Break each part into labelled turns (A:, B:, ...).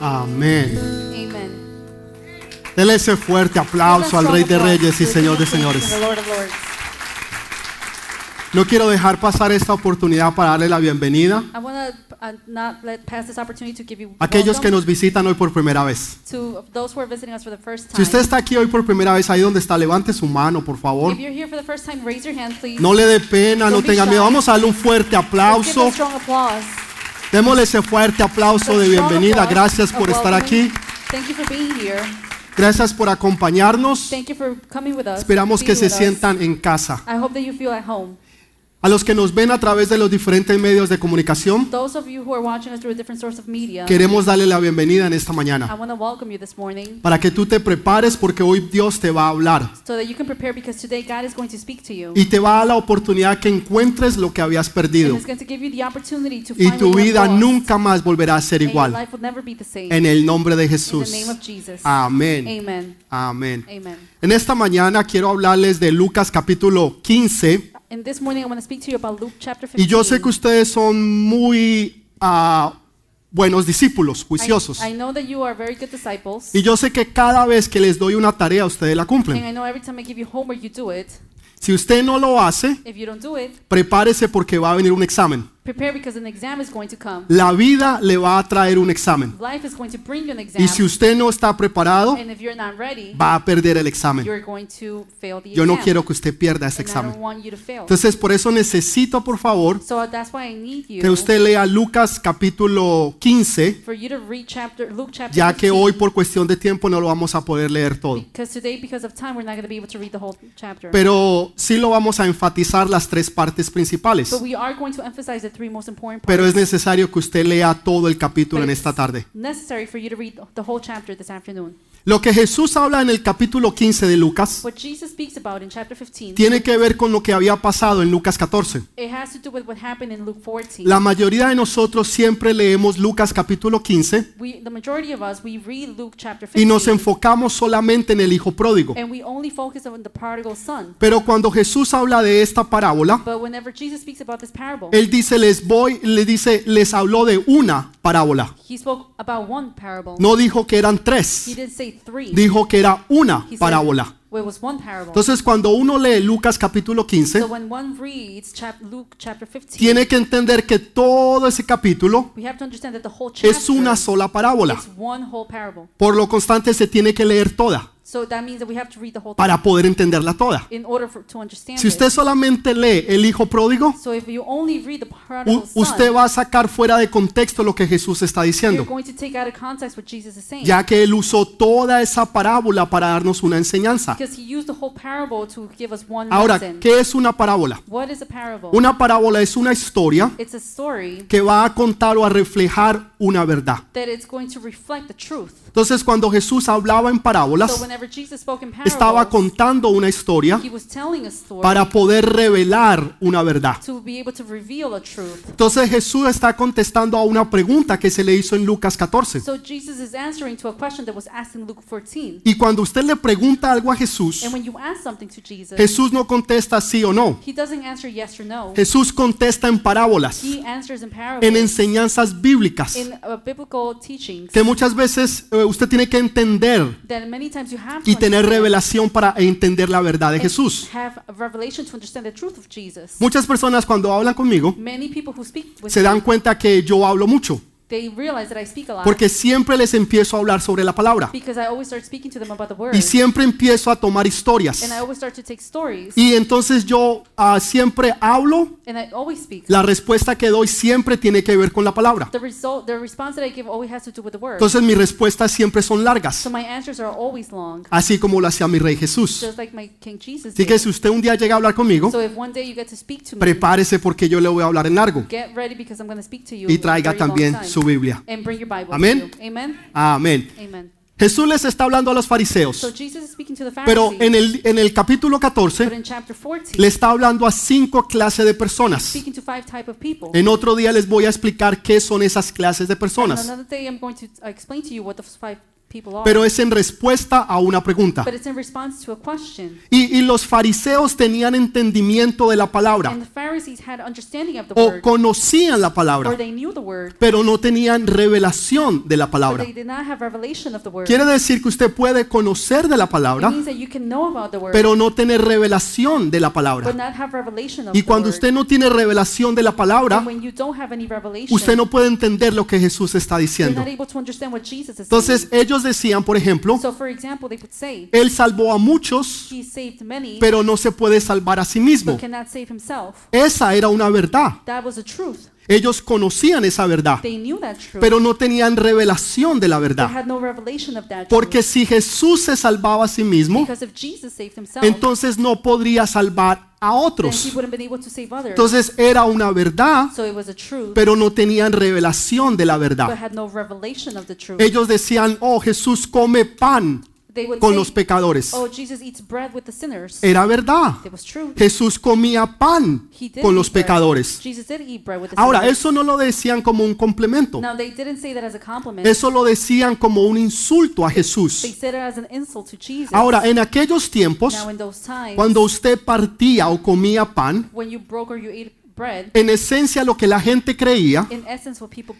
A: Amén.
B: Amen.
A: Dele ese fuerte aplauso al Rey de Reyes y Señor de Señores. No quiero dejar pasar esta oportunidad para darle la bienvenida
B: to uh,
A: a aquellos que nos visitan hoy por primera vez. Si usted está aquí hoy por primera vez, ahí donde está, levante su mano, por favor.
B: If you're here for the first time, raise your hand, please.
A: No le dé pena, no tenga miedo. Vamos a darle un fuerte aplauso. Démosle ese fuerte aplauso de bienvenida. Gracias por estar aquí.
B: Thank you for being here.
A: Gracias por acompañarnos. Esperamos que se sientan en casa. A los que nos ven a través de los diferentes medios de comunicación,
B: media,
A: queremos darle la bienvenida en esta mañana.
B: morning
A: Para que tú te prepares porque hoy Dios te va a hablar.
B: so that you can prepare because today God is going to speak to you.
A: Y te va a dar la oportunidad que encuentres lo que habías perdido. Y tu vida nunca más volverá a ser igual. En el nombre de Jesús. Amén. Amén.
B: Amen.
A: En esta mañana quiero hablarles de Lucas capítulo 15.
B: And this morning I want to speak to you about Luke chapter 15.
A: Y yo sé que ustedes son muy ah, buenos discípulos, juiciosos.
B: I, I know that you are very good disciples.
A: Y yo sé que cada vez que les doy una tarea, ustedes la
B: And
A: cumplen.
B: I know every time I give you homework, you do it.
A: Si usted no lo hace,
B: If you don't do it,
A: prepárese porque va a venir un examen.
B: Prepare because an exam is going to come.
A: La vida le va a traer un examen.
B: Life is going to bring you an exam.
A: Y si usted no está preparado,
B: and if you're not ready,
A: va a perder el examen.
B: you're going to fail the
A: Yo no
B: exam.
A: quiero que usted pierda ese
B: and I
A: examen.
B: don't want you to fail.
A: Entonces, por eso necesito, por favor,
B: so that's why I need you
A: que usted lea Lucas capítulo 15,
B: for you to read chapter Luke chapter
A: ya que
B: 15,
A: hoy por cuestión de tiempo no lo vamos a poder leer todo.
B: because today because of time we're not going to be able to read the whole chapter.
A: Pero sí lo vamos a enfatizar las tres partes principales.
B: but we are going to emphasize the three most important parts.
A: Pero es necesario que usted lea todo el capítulo en esta tarde.
B: necessary for you to read the whole chapter this afternoon.
A: Lo que Jesús habla en el capítulo 15 de Lucas
B: What Jesus speaks about in chapter 15,
A: tiene que ver con lo que había pasado en Lucas 14.
B: it has to do with what happened in Luke 14.
A: La mayoría de nosotros siempre leemos Lucas capítulo 15
B: we, us, we read Luke chapter 15,
A: y nos enfocamos solamente en el hijo pródigo. Pero cuando Jesús habla de esta parábola,
B: parable,
A: él dice les voy, le dice les habló de una parábola. No dijo que eran
B: He
A: tres,
B: didn't say three.
A: Dijo que era una parábola. Entonces cuando uno lee Lucas capítulo 15,
B: so when one reads chap- Luke chapter 15,
A: tiene que entender que todo ese capítulo es una sola parábola. Por lo constante se tiene que leer toda
B: So that means that we have to read the whole thing
A: para poder entenderla toda.
B: in order for, to understand
A: Si usted solamente lee el hijo pródigo,
B: So if you only read the prodigal
A: u- usted va a sacar fuera de contexto lo que Jesús está
B: you're
A: diciendo,
B: going to take out of context what Jesus is saying.
A: ya que él usó toda esa parábola para darnos una enseñanza. Ahora. ¿qué es una parábola? Una parábola es una historia
B: It's a story
A: que va a contar o a reflejar una verdad.
B: that it's going to reflect the truth.
A: Entonces, cuando Jesús hablaba en parábolas, estaba contando una historia para poder revelar una verdad. Entonces Jesús está contestando a una pregunta que se le hizo en Lucas 14.
B: So Jesus is answering to a question that was asked in Luke 14.
A: Y cuando usted le pregunta algo a Jesús, Jesús no contesta sí o no. Jesús contesta en parábolas, en enseñanzas bíblicas,
B: uh,
A: que muchas veces eh, usted tiene que entender y tener revelación para entender la verdad de Jesús. Muchas personas cuando hablan conmigo se dan cuenta que yo hablo mucho,
B: they realize that I speak a lot
A: porque siempre les empiezo a hablar sobre la palabra
B: because I always start speaking to them about the word.
A: y siempre empiezo a tomar historias.
B: and I always start to take stories
A: Y entonces yo ah, siempre hablo
B: and I always speak.
A: La respuesta que doy siempre tiene que ver con la palabra.
B: The result, the response that I give always has to do with the word.
A: Entonces mis respuestas siempre son largas,
B: so my answers are always long,
A: así como lo hacía mi rey Jesús.
B: just like my King Jesus
A: Así que si usted un día llega a hablar conmigo,
B: So if one day you get to speak to me,
A: prepárese porque yo le voy a hablar en largo
B: get ready because I'm going to speak to you
A: y traiga también. Su Biblia.
B: And bring your Bible
A: Amén. Amén.
B: Amen.
A: Jesús les está hablando a los
B: So
A: fariseos,
B: Jesus is speaking to the
A: pero en el, en el capítulo
B: but
A: 14
B: in chapter 14,
A: le está hablando a cinco clases de personas.
B: speaking to five type of people.
A: En otro día les voy a explicar qué son esas clases de personas.
B: People are.
A: pero es en respuesta a una pregunta.
B: but it's in response to a question.
A: Y, y los fariseos tenían entendimiento de la palabra
B: And the Pharisees had understanding of the
A: o
B: word,
A: conocían la
B: or
A: palabra,
B: they knew the word,
A: pero no tenían revelación de la
B: but
A: palabra.
B: they did not have revelation of the word.
A: Quiere decir que usted puede conocer de la
B: It
A: palabra,
B: means that you can know about the word,
A: pero no tener revelación de la
B: but
A: palabra.
B: not have revelation of
A: Y
B: the
A: cuando
B: word.
A: usted no tiene revelación de la palabra,
B: And when you don't have any revelation,
A: usted no puede entender lo que Jesús está
B: you're
A: diciendo.
B: not able to understand what Jesus is
A: Entonces ellos decían, por ejemplo,
B: So, for example, they would say,
A: Él salvó a muchos,
B: He saved many,
A: pero no se puede salvar a sí mismo. Esa era una verdad.
B: That was the truth.
A: Ellos conocían esa verdad, pero no tenían revelación de la verdad. Porque si Jesús se salvaba a sí mismo, entonces no podría salvar a otros. Entonces era una verdad, pero no tenían revelación de la verdad. Ellos decían, oh, Jesús come pan con los pecadores.
B: oh, Jesus eats bread with the sinners.
A: Era verdad.
B: it was true.
A: Jesús comía pan con los pecadores.
B: Jesus did eat bread with the
A: Ahora, eso no lo decían como un complemento.
B: Now, they didn't say that as a compliment.
A: Eso lo decían como un insulto a
B: They
A: Jesús.
B: said it as an insult to Jesus.
A: Ahora, en aquellos tiempos,
B: now, in those times,
A: cuando usted partía o comía pan,
B: when you broke or you ate bread,
A: en esencia lo que la gente creía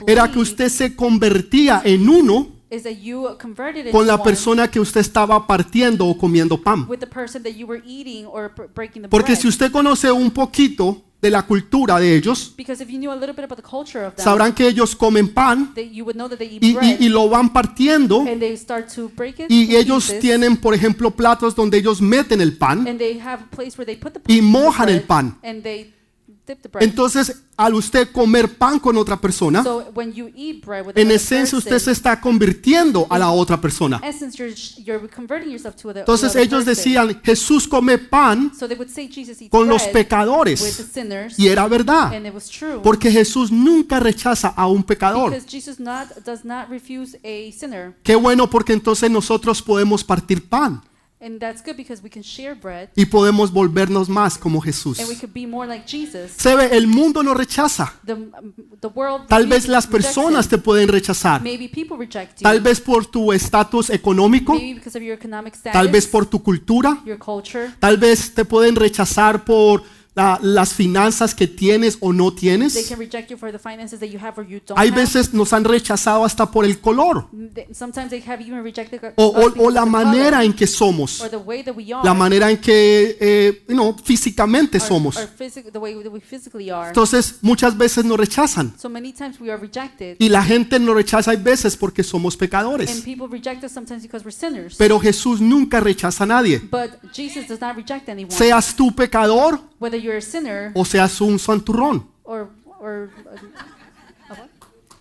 A: era que usted se convertía en uno
B: is that you converted
A: con la persona que usted estaba partiendo o comiendo pan.
B: with the person that you were eating or br- breaking the
A: Porque si usted conoce un poquito de la cultura de ellos,
B: because if you knew a little bit about the culture of them,
A: sabrán que ellos comen pan
B: that you would know that they eat
A: y, y- y lo van partiendo
B: and they start to break it
A: y ellos
B: pieces,
A: tienen, por ejemplo, platos donde ellos meten el pan
B: and they have a place where they put the,
A: y mojan el pan.
B: and they dip the bread.
A: Entonces, al usted comer pan con otra persona,
B: so when you eat bread with
A: en
B: another
A: esencia usted se
B: person,
A: está convirtiendo a la otra persona.
B: essence you're, you're converting yourself to the,
A: Entonces
B: the other
A: ellos
B: person.
A: decían, Jesús come pan
B: so they would say Jesus eats
A: con los
B: bread with the
A: pecadores.
B: sinners
A: Y era verdad,
B: and it was true
A: porque Jesús nunca rechaza a un pecador.
B: because Jesus not does not refuse a sinner
A: Qué bueno porque entonces nosotros podemos partir pan
B: and that's good because we can share bread
A: y podemos volvernos más como Jesús.
B: and we could be more like Jesus.
A: Se ve, el mundo no rechaza.
B: the, um, the world
A: Tal vez las personas te pueden rechazar.
B: maybe people reject you.
A: Tal vez por tu estatus económico,
B: maybe because of your economic status
A: tal vez por tu cultura,
B: your culture.
A: Tal vez te pueden rechazar por la- las finanzas que tienes o no
B: they
A: tienes.
B: can reject you for the finances that you have or you don't
A: Hay
B: have.
A: veces nos han rechazado hasta por el color.
B: They- sometimes they have even rejected us
A: o, o-
B: because
A: o
B: of
A: la
B: the
A: manera en que somos,
B: or the way that we are.
A: la manera en que eh, you know, físicamente
B: or-
A: somos.
B: or physic- the way that we physically are.
A: Entonces muchas veces nos rechazan.
B: So many times we are rejected.
A: Y la gente nos rechaza hay veces porque somos
B: and
A: pecadores.
B: people reject us sometimes because we're sinners.
A: Pero Jesús nunca rechaza a nadie.
B: but Jesus does not reject anyone.
A: Seas tú pecador
B: whether you're a sinner
A: o seas un santurrón,
B: or or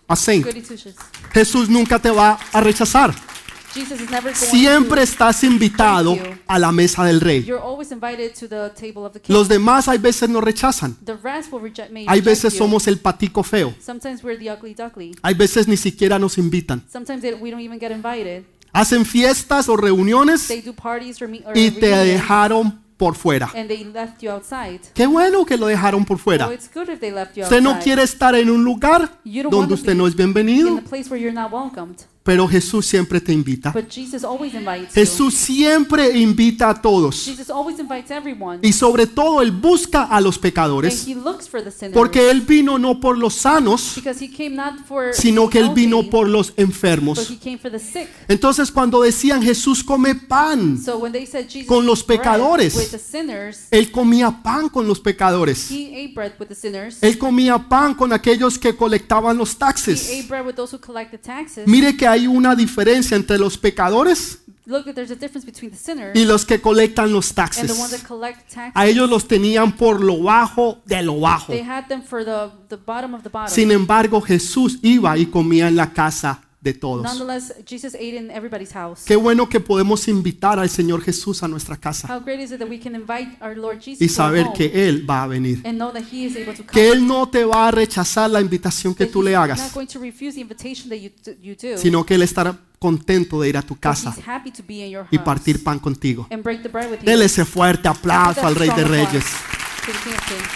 A: a saint.
B: goody.
A: Jesús nunca te va a rechazar.
B: Jesus is never going
A: Siempre
B: to
A: estás invitado
B: Thank you.
A: a la mesa del rey.
B: you're always invited to the table of the king
A: Los demás hay veces nos rechazan.
B: the rest will reject me
A: Hay veces somos el patico feo.
B: sometimes we're the ugly
A: Hay veces ni siquiera nos invitan.
B: sometimes they, we don't even get invited
A: Hacen fiestas o reuniones
B: they do parties or, me, or
A: y te
B: reunions,
A: dejaron por fuera.
B: and they left you outside
A: Qué bueno que lo dejaron por
B: oh,
A: fuera.
B: it's good if they left you
A: Usted no
B: outside
A: quiere estar en un lugar donde usted no es bienvenido, pero Jesús siempre te invita.
B: but Jesus always invites
A: Jesús siempre invita a todos. Y sobre todo Él busca a los pecadores
B: he looks for the sinners
A: porque Él vino no por los sanos, sino que Él vino por los
B: but
A: enfermos.
B: he came for the sick
A: Entonces cuando decían Jesús come pan,
B: so when they said Jesus
A: Con los pecadores.
B: with the sinners
A: Él comía pan con los pecadores.
B: he ate bread with the sinners
A: Él comía pan con aquellos que colectaban los
B: he ate
A: taxes.
B: bread with those who collect the taxes
A: Mire que hay una diferencia entre los pecadores y los que colectan los taxes. A ellos los tenían por lo bajo de lo bajo. Sin embargo, Jesús iba y comía en la casa de todos.
B: nonetheless Jesus ate in everybody's house
A: Qué bueno que podemos invitar al Señor Jesús a nuestra casa
B: How great is it that we can invite our Lord Jesus
A: y
B: to our
A: saber
B: home
A: que Él va a venir.
B: and know that He is able to come.
A: Que Él no te va a rechazar la invitación que
B: that
A: tú
B: he's
A: le
B: not
A: hagas,
B: going to refuse the invitation that you, you do.
A: sino que Él estará contento de ir a tu
B: but
A: casa
B: He's happy to be in your
A: y
B: house
A: partir pan contigo.
B: and break the bread with you.
A: Dele ese fuerte aplauso al Rey de Reyes.
B: to the King of Kings.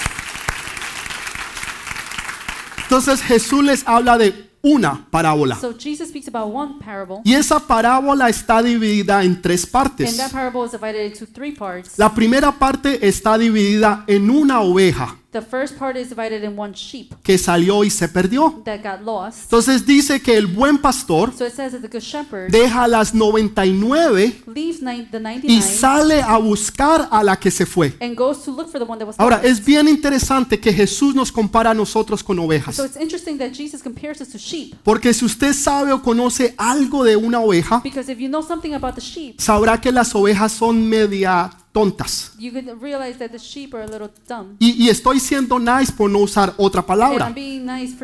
A: Entonces Jesús les habla de una parábola.
B: So Jesus speaks about one parable,
A: Y esa parábola está dividida en tres
B: and
A: partes.
B: that parable is divided into three parts.
A: La primera parte está dividida en una oveja
B: The first part is divided in one sheep
A: que salió y se perdió.
B: that got lost.
A: Entonces dice que el buen pastor
B: So it says that the good shepherd
A: deja las 99
B: leaves the
A: y
B: 99
A: sale a buscar a la que se fue.
B: and goes to look for the one that was
A: Ahora, es bien interesante que Jesús nos compara a nosotros con ovejas.
B: So it's interesting that Jesus compares us to sheep
A: Porque si usted sabe o conoce algo de una oveja,
B: because if you know something about the sheep,
A: sabrá que las ovejas son media tontas.
B: you can realize that the sheep are a little dumb.
A: Y, y estoy siendo nice por no usar otra palabra.
B: Nice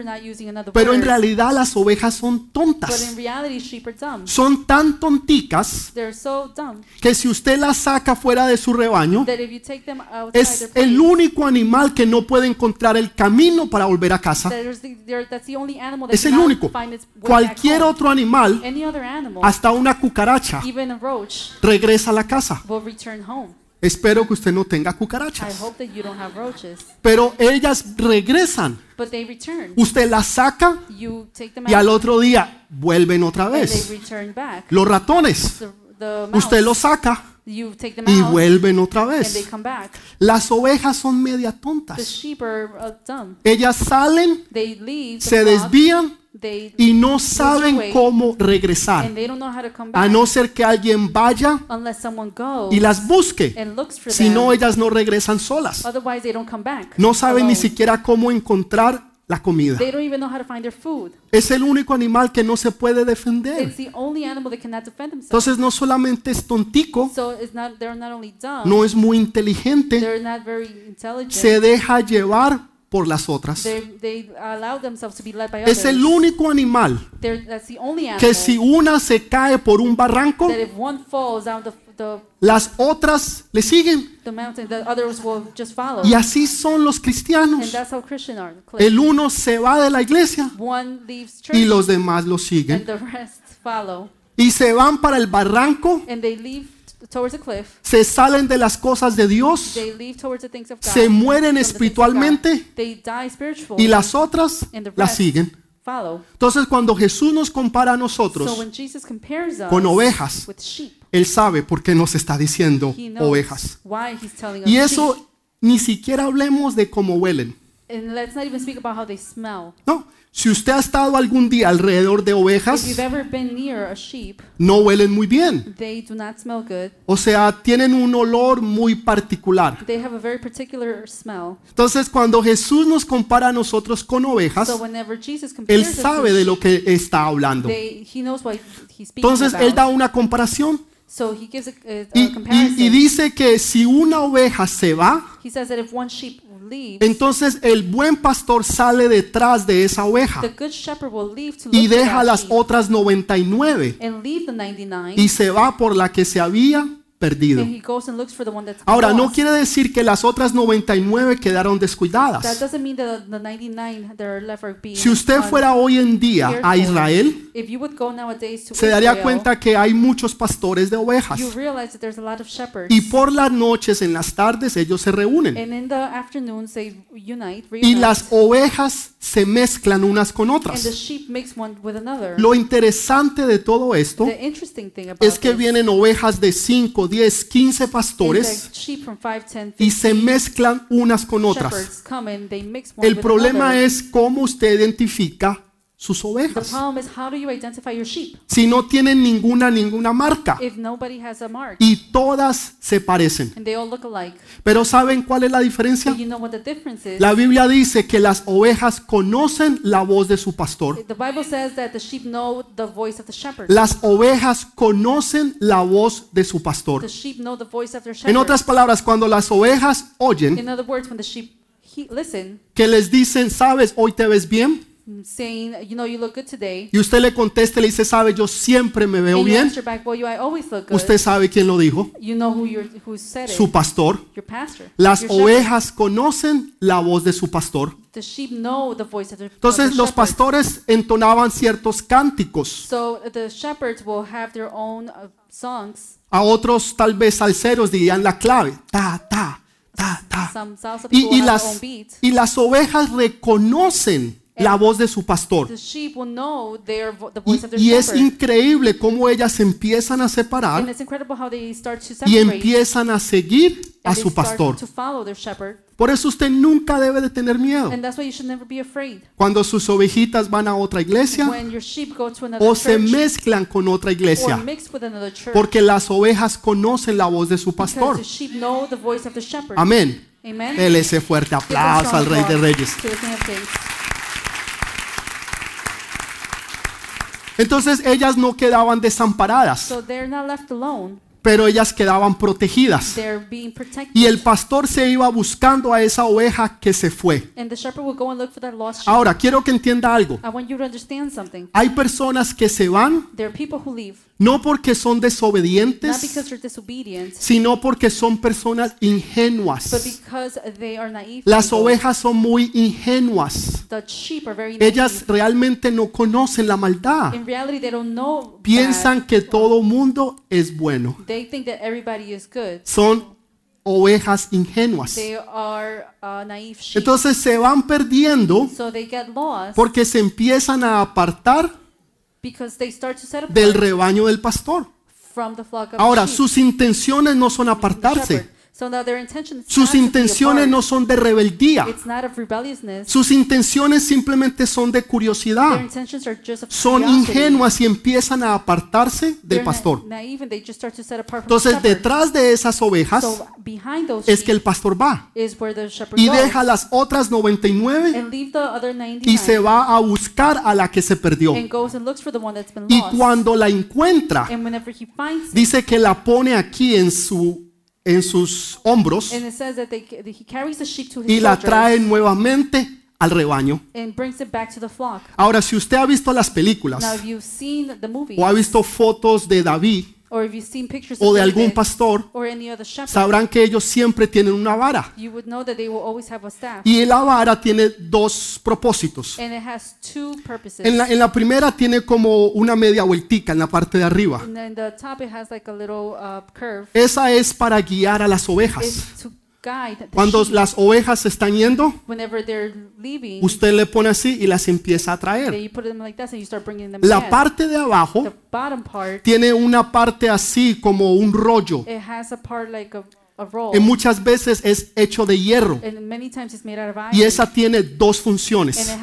A: Pero en realidad las ovejas son
B: But
A: tontas.
B: in reality, sheep are dumb.
A: Son tan tonticas
B: so dumb
A: que si usted las saca fuera de su rebaño, es el único animal que no puede encontrar el camino para volver a casa. Es el único. Cualquier otro animal, hasta una cucaracha,
B: even a roach,
A: regresa a la casa. Espero que usted no tenga
B: I
A: cucarachas.
B: hope that you don't have roaches,
A: Pero ellas regresan.
B: but they return.
A: Usted las saca y al otro día vuelven otra vez. Los ratones, usted los saca y vuelven otra vez. Las ovejas son media tontas. Ellas salen, se desvían y no saben cómo regresar. A no ser que alguien vaya y las busque. Si no, ellas no regresan solas. No saben ni siquiera cómo encontrar la comida. Es el único animal que no se puede defender. Entonces no solamente es tontico, no es muy inteligente, se deja llevar por las otras.
B: They they allow to be led by
A: Es el único animal que si una se cae por un barranco,
B: the, the
A: las otras le siguen.
B: the mountain, the others will just follow.
A: Y así son los cristianos. El uno se va de la iglesia
B: church
A: y los demás lo siguen. Y se van para el barranco,
B: And they leave towards the cliff.
A: se salen de las cosas de Dios
B: They leave towards the things of God.
A: Se mueren espiritualmente
B: They die spiritually.
A: y las otras
B: and the
A: las siguen.
B: follow.
A: Entonces cuando Jesús nos compara a
B: So
A: nosotros,
B: when Jesus compares us
A: con ovejas,
B: with sheep,
A: Él sabe por qué nos está diciendo
B: he knows
A: ovejas.
B: why he's telling us
A: Y
B: sheep.
A: eso ni siquiera hablemos de cómo huelen.
B: And let's not even speak about how they smell.
A: No, si usted ha estado algún día alrededor de ovejas,
B: sheep,
A: no huelen muy bien.
B: they do not smell good.
A: O sea, tienen un olor muy particular.
B: They have a very particular smell.
A: Entonces cuando Jesús nos compara a nosotros con ovejas,
B: So
A: Él sabe de lo que está hablando.
B: they, he knows what he's speaking
A: Entonces Él da
B: about.
A: una comparación
B: So he gives a,
A: y, y-
B: comparison.
A: y dice que si una oveja se va,
B: he says that if one sheep leaves,
A: entonces el buen pastor sale detrás de esa oveja
B: the good shepherd will leave to
A: y
B: look for
A: deja
B: that
A: las
B: sheep
A: otras 99
B: and leave the 99
A: y se va por la que se había perdido.
B: and he goes and looks for the one that's
A: Ahora, no quiere decir que las otras 99 quedaron
B: That
A: descuidadas.
B: doesn't mean that the 99 that are left are being
A: Si usted fuera hoy en día a. Israel, se daría cuenta que hay muchos pastores de ovejas. Y por las noches, en las tardes, ellos se reúnen. Y las ovejas se mezclan unas con otras. Lo interesante de todo esto es que vienen ovejas de 5, 10, 15
B: is
A: pastores
B: that sheep from 5, 10,
A: y se
B: 15
A: mezclan unas con otras. El problema es cómo usted identifica sus
B: The
A: ovejas.
B: problem is how do you identify your sheep
A: Si no tienen ninguna, ninguna marca
B: if nobody has a mark
A: y todas se parecen.
B: and they all look alike?
A: Pero ¿saben cuál es la diferencia?
B: But you know what the difference is?
A: La Biblia dice que las ovejas conocen la voz de su pastor.
B: The Bible says that the sheep know the voice of the shepherd.
A: Las ovejas conocen la voz de su pastor. En otras palabras, cuando las ovejas oyen
B: In other words, when the sheep he, listen,
A: que les dicen, sabes, hoy te ves bien,
B: saying, you know, you look good today,
A: y usted le contesta y le dice, sabes, yo siempre me veo
B: and you
A: bien,
B: answer back, well, you, I always look good.
A: usted sabe quién lo dijo,
B: you know who you're, who said
A: su pastor.
B: your pastor.
A: Las
B: your shepherd.
A: ovejas conocen la voz de su pastor.
B: The sheep know the voice of their, of
A: Entonces los
B: shepherd.
A: pastores entonaban ciertos cánticos,
B: So the shepherds will have their own uh, songs.
A: a otros tal vez salseros dirían la clave, ta, ta, ta, ta.
B: Some salsa
A: Y, y
B: have their own
A: las,
B: beat.
A: y las ovejas reconocen la voz de su pastor. Y, y es increíble cómo ellas empiezan a separar y empiezan a seguir a su pastor. Por eso usted nunca debe de tener miedo. Cuando sus ovejitas van a otra iglesia o se mezclan con otra iglesia. Porque las ovejas conocen la voz de su pastor. Amén. Dele ese fuerte aplauso al Rey de Reyes.
B: to the King of Kings.
A: Entonces ellas no quedaban desamparadas,
B: So
A: pero ellas quedaban protegidas. Y el pastor se iba buscando a esa oveja que se fue.
B: and the shepherd will go and look for that lost sheep.
A: Ahora, quiero que entienda algo.
B: I want you to understand something.
A: Hay personas que se van
B: There are people who leave
A: no porque son
B: not
A: desobedientes, sino porque son personas ingenuas.
B: because they are naive.
A: Las ovejas son muy ingenuas. Ellas realmente no conocen la maldad. Piensan que todo mundo es bueno.
B: They think that everybody is good.
A: Son ovejas ingenuas.
B: They are uh, naive sheep.
A: Entonces se van perdiendo
B: so they get lost
A: porque se empiezan a apartar
B: because they start to set apart
A: del rebaño del pastor.
B: from the flock of
A: Ahora,
B: sheep.
A: sus intenciones no son
B: the
A: apartarse. Sus intenciones no son de rebeldía. Sus intenciones simplemente son de curiosidad. Son ingenuas y empiezan a apartarse del pastor. Entonces, detrás de esas ovejas es que el pastor va y deja las otras 99
B: and leave the other 99
A: y se va a buscar a la que se perdió. Y cuando la encuentra, dice que la pone aquí en su en sus hombros y la trae nuevamente al rebaño. Ahora, si usted ha visto las películas o ha visto fotos de David
B: or if you've seen pictures
A: o
B: of
A: de algún
B: David
A: pastor,
B: or any other shepherd,
A: sabrán que ellos siempre tienen una vara.
B: you would know that they will always have a staff.
A: Y la vara tiene dos propósitos.
B: and it has two purposes.
A: En la, en la primera tiene como una media vueltica en la parte de arriba.
B: and then the top, it has like a little uh, curve.
A: Esa es para guiar a las ovejas.
B: It's to guide the
A: Cuando las ovejas se están yendo, usted le pone así y las empieza a traer.
B: you put them like that and you start bringing them
A: La parte de
B: the
A: abajo
B: bottom part,
A: tiene una parte así como un rollo.
B: it has a part like a, a roll.
A: Que muchas veces es hecho de hierro. Y esa tiene dos funciones.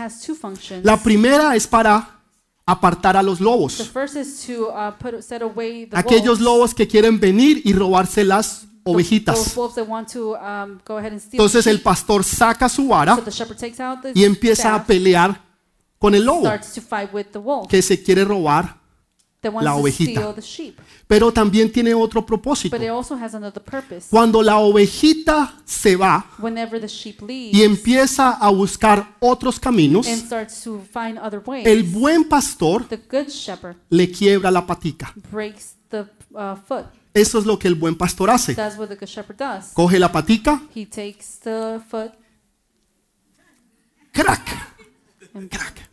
A: La primera es para apartar a los
B: the
A: lobos.
B: first is to put set away the
A: Aquellos lobos que quieren venir y robarse las ovejitas.
B: um,
A: Entonces el pastor saca su vara y empieza a pelear con el lobo que se quiere robar. la ovejita. Pero también tiene otro propósito. Cuando la ovejita se va y empieza a buscar otros caminos, el buen pastor le quiebra la patica. Eso es lo que el buen pastor hace. Coge la patica,
B: He takes the foot
A: crack, crack,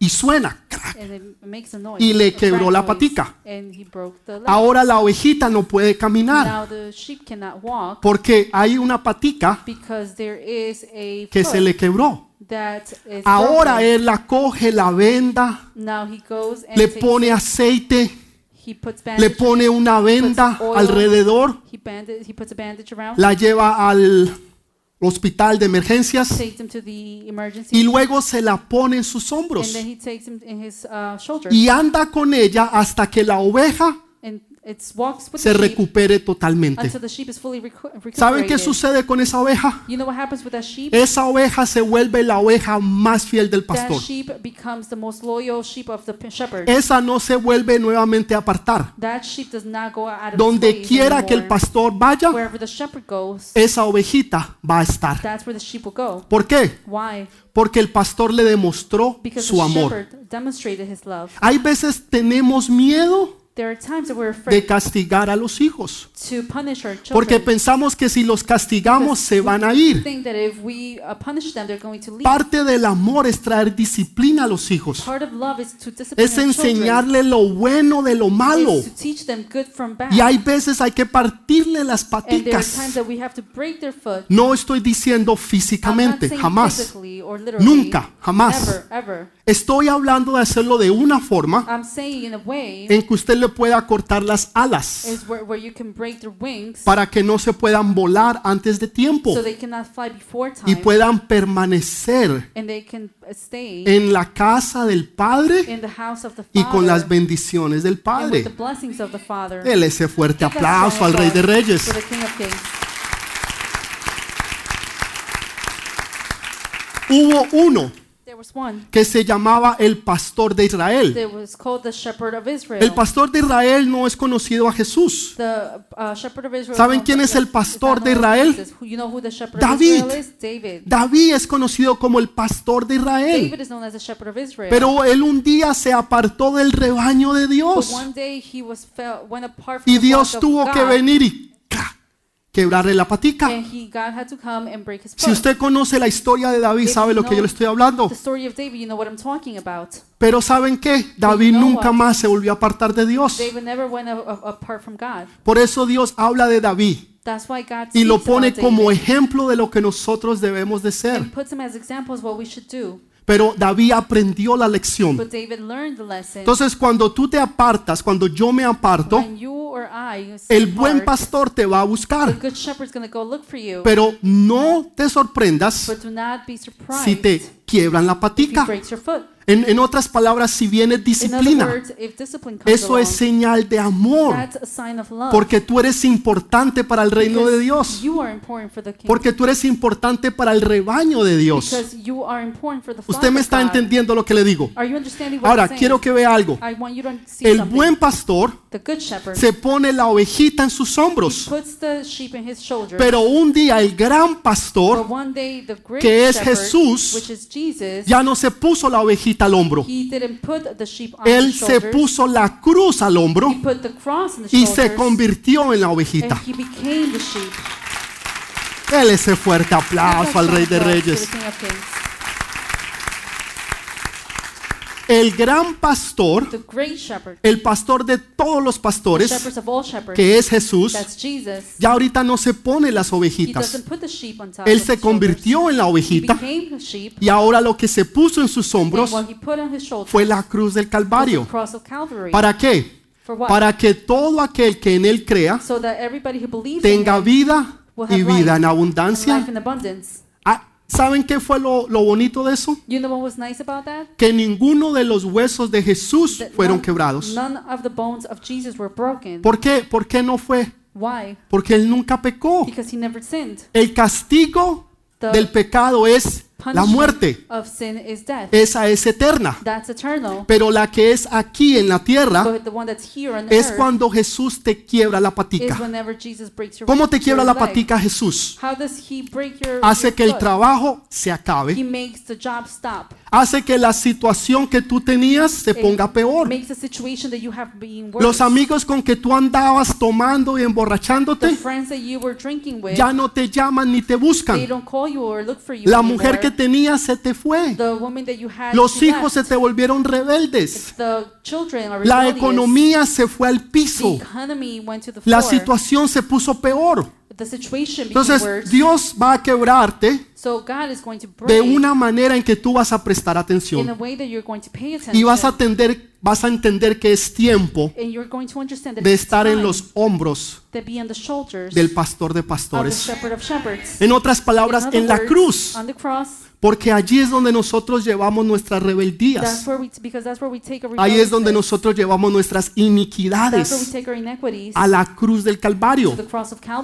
A: y suena, crack.
B: and it makes a noise.
A: Y le quebró la patica.
B: And he broke the leg.
A: Ahora la ovejita no puede caminar
B: Now the sheep cannot walk
A: porque hay una patica
B: because there is a
A: que se le quebró. Ahora él la coge, la venda,
B: Now he goes and
A: le pone
B: it.
A: aceite, le pone una venda alrededor, la lleva al hospital de emergencias y luego se la pone en sus hombros.
B: Uh,
A: y anda con ella hasta que la oveja se recupere totalmente. ¿Saben qué sucede con esa oveja?
B: You know what happens with that sheep?
A: Esa oveja se vuelve la oveja más fiel del pastor. Esa no se vuelve nuevamente a apartar.
B: that sheep does not go out of
A: Donde quiera que el pastor vaya,
B: Wherever the shepherd goes,
A: esa ovejita va a estar. ¿Por qué?
B: Why?
A: Porque el pastor le demostró su amor. Hay veces tenemos miedo
B: There are times that we're
A: de castigar a los hijos,
B: to punish our
A: porque
B: children.
A: pensamos que si los castigamos se van a ir.
B: think that if we uh.
A: Parte del amor es traer disciplina a los hijos, es
B: our children.
A: enseñarle lo bueno de lo malo. Y hay veces hay que partirle las
B: foot.
A: No estoy diciendo físicamente, jamás. Nunca, jamás. Estoy hablando de hacerlo de una forma
B: I'm saying in a way
A: en que usted le pueda cortar las alas
B: where, where you can break their wings
A: para que no se puedan volar antes de tiempo
B: so they cannot fly before
A: y
B: time
A: puedan permanecer
B: and they can stay
A: en la casa del Padre
B: in the house of the
A: y con las bendiciones del Padre. Dele ese fuerte aplauso al Rey de Reyes. Hubo uno que se llamaba el pastor de Israel.
B: that was called the Shepherd of Israel.
A: El pastor de Israel no es conocido a Jesús.
B: Uh.
A: ¿Saben quién es el pastor de Israel? David.
B: of Israel is? David.
A: David es conocido como el pastor de Israel.
B: David is known as the Shepherd of Israel.
A: Pero él un día se apartó del rebaño de
B: but
A: Dios.
B: one day he was fell, went apart from
A: Y Dios tuvo que venir y. quebrarle la patica. Si usted conoce la historia de David, sabe lo que yo le estoy hablando. Pero ¿saben qué? David nunca más se volvió a apartar de Dios. Por eso Dios habla de David y lo pone como ejemplo de lo que nosotros debemos de ser. Pero David aprendió la lección.
B: But David learned the lesson.
A: Entonces cuando tú te apartas, cuando yo me aparto, el buen pastor te va a buscar. Pero no te sorprendas si te quiebran la patica. En, en otras palabras, si viene disciplina, eso es señal de amor.
B: that's a sign of love.
A: Porque tú eres importante para el reino de Dios. Porque tú eres importante para el rebaño de Dios.
B: Because you are important for the flock
A: Usted me está entendiendo lo que le digo.
B: Are you understanding what
A: Ahora, quiero que vea algo. El buen pastor
B: the good shepherd
A: se pone la ovejita en sus hombros.
B: puts the sheep in his shoulder.
A: Pero un día el gran pastor que es Jesús,
B: which is Jesus,
A: ya no se puso la ovejita al hombro. Él se puso la cruz al hombro y se convirtió en la ovejita. Él ese fuerte aplauso al Rey de Reyes.
B: the King of Kings.
A: El gran pastor, el pastor de todos los pastores, que es Jesús, ya ahorita no se pone las ovejitas. Él se convirtió en la ovejita y ahora lo que se puso en sus hombros fue la cruz del Calvario. ¿Para qué? Para que todo aquel que en él crea
B: so that everybody who believes
A: tenga vida y vida
B: life
A: en abundancia.
B: life in abundance.
A: Ah, ¿Saben qué fue lo, lo bonito de eso?
B: You know what was nice about that?
A: Que ninguno de los huesos de Jesús
B: That
A: fueron
B: none,
A: quebrados.
B: none of the bones of Jesus were broken.
A: ¿Por qué? ¿Por qué no fue?
B: Why?
A: Porque él nunca pecó.
B: Because he never sinned.
A: El castigo
B: The
A: del pecado es la muerte.
B: of sin is death.
A: Esa es eterna.
B: That's eternal.
A: Pero la que es aquí en la tierra
B: But the one that's here on the
A: es
B: earth
A: cuando Jesús te quiebra la
B: is
A: patica. ¿Cómo te quiebra la patica Jesús?
B: How does he break your,
A: Hace que el trabajo se
B: He
A: acabe.
B: makes the job stop.
A: Hace que la situación que tú tenías se ponga peor. Los amigos con que tú andabas tomando y emborrachándote
B: friends that you were drinking with,
A: ya no te llaman ni te buscan. La mujer que tenías se te fue. Los hijos se te volvieron rebeldes. La economía se fue al piso. La situación se puso peor. Entonces. Dios va a quebrarte de una manera en que tú vas a prestar atención
B: way that you're going to pay attention.
A: y vas a atender, vas a entender que es tiempo de estar en los hombros del pastor de pastores. En otras palabras, en la cruz, porque allí es donde nosotros llevamos nuestras rebeldías. Ahí es donde nosotros llevamos nuestras iniquidades a la cruz del Calvario.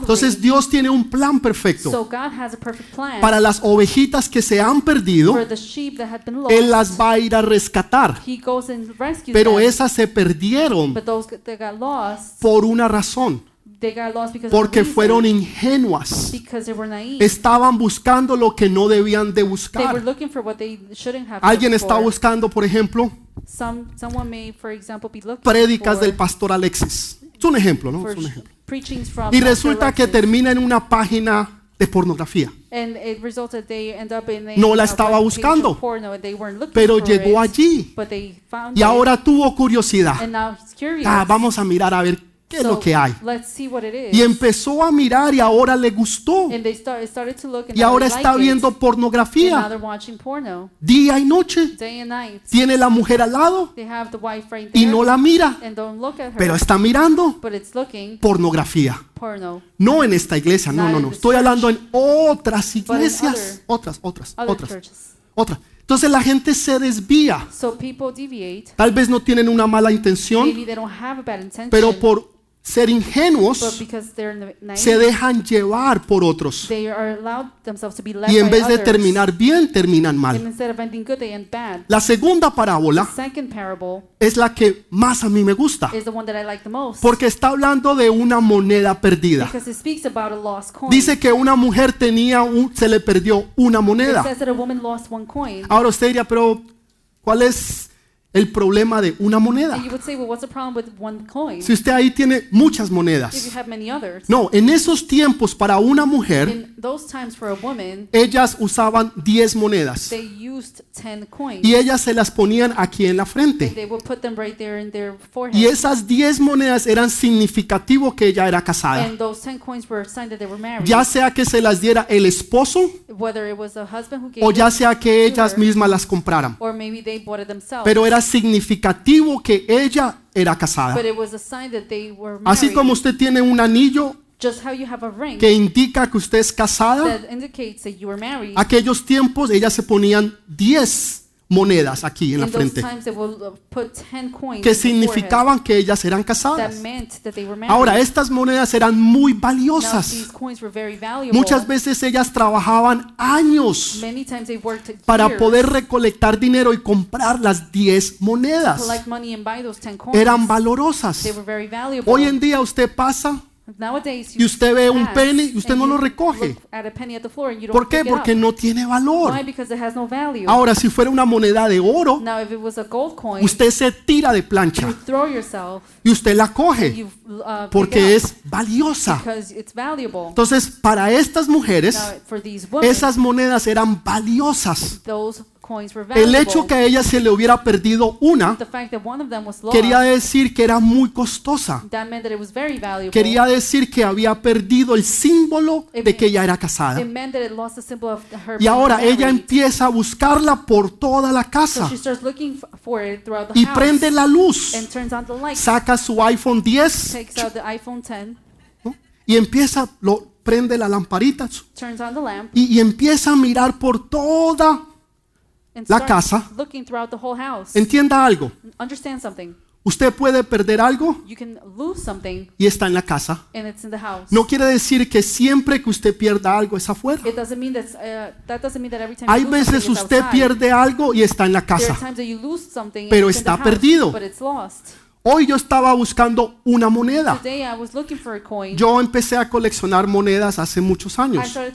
A: Entonces Dios tiene un plan perfecto
B: so God has a perfect plan
A: para las ovejitas que se han perdido. Él las va a ir a rescatar. Pero esas se perdieron por una razón, porque fueron ingenuas.
B: because they were naive.
A: Estaban buscando lo que no debían de
B: they were
A: buscar.
B: looking for what they shouldn't have.
A: Alguien está buscando, por ejemplo, prédicas del pastor Alexis. Es un ejemplo, ¿no? Es un ejemplo.
B: preachings from
A: Y resulta que termina en una página de pornografía.
B: and it results that they end up in a,
A: No la estaba buscando, Pero llegó allí
B: but they found
A: y ahora tuvo curiosidad.
B: and now he's curious.
A: Ah, vamos a mirar a ver qué es lo que hay.
B: Let's see what it is.
A: Y empezó a mirar y ahora le gustó.
B: and they start, started to look, and
A: Y ahora está viendo pornografía día y noche.
B: day and night.
A: Tiene la mujer al lado
B: They have the wife right
A: y no la mira, pero está mirando pornografía.
B: porno.
A: No en esta iglesia, no, no, no. Estoy hablando en otras iglesias. Otras, otras,
B: Other
A: otras, otras. Entonces la gente se desvía. Tal vez no tienen una mala intención,
B: Maybe they don't have a bad intention,
A: pero por ser ingenuos se dejan llevar por otros. Y en vez de terminar bien, terminan mal. La segunda parábola es la que más a mí me gusta, porque está hablando de una moneda perdida. Dice que una mujer tenía un, se le perdió una moneda. Ahora usted diría, pero ¿cuál es el problema de una moneda?
B: And you would say, well, what's the problem with one coin?
A: Si usted ahí tiene muchas monedas.
B: others.
A: No, en esos tiempos para una mujer,
B: In those times for a woman,
A: ellas usaban 10 monedas
B: they used 10 coins.
A: y ellas se las ponían aquí en la frente.
B: They would put them right there in their forehead.
A: Y esas 10 monedas eran significativo que ella era casada.
B: And those 10 coins were a sign that they were married.
A: Ya sea que se las diera el esposo o ya sea que ellas mismas las compraran. Pero era significativo que ella era casada. Así como usted tiene un anillo
B: Just how you have a ring
A: que indica que usted es casada, aquellos tiempos ellas se ponían 10 monedas aquí en la frente,
B: uh, put 10 coins
A: que significaban que ellas eran casadas. Ahora, estas monedas eran muy valiosas. Muchas veces ellas trabajaban años para poder recolectar dinero y comprar las 10
B: to
A: monedas.
B: collect money and buy those 10 coins.
A: Eran valorosas. Hoy en día usted pasa
B: Nowadays,
A: y usted ve un penny y usted no lo recoge. ¿Por qué? Porque no tiene valor. Ahora, si fuera una moneda de oro, usted se tira de plancha y usted la coge
B: uh,
A: porque es valiosa. Entonces, para estas mujeres, esas monedas eran valiosas. El hecho que a ella se le hubiera perdido una
B: the fact that one of them was lost,
A: quería decir que era muy costosa.
B: that meant that it was very valuable.
A: Quería decir que había perdido el símbolo de que ella era casada. Y ahora ella empieza a buscarla por toda la casa
B: she starts looking f- for it throughout the
A: y prende la luz. Saca su iPhone 10
B: takes out the iPhone 10,
A: ¿no? y empieza, lo prende la lamparita y, y empieza a mirar por toda. La casa. Entienda algo.
B: Understand something.
A: Usted puede perder algo
B: You can lose something
A: y está en la casa.
B: and it's in the house.
A: No quiere decir que siempre que usted pierda algo es afuera. Hay veces usted pierde algo y está en la casa. Pero está perdido. Hoy yo estaba buscando una moneda. Yo empecé a coleccionar monedas hace muchos años. Eh,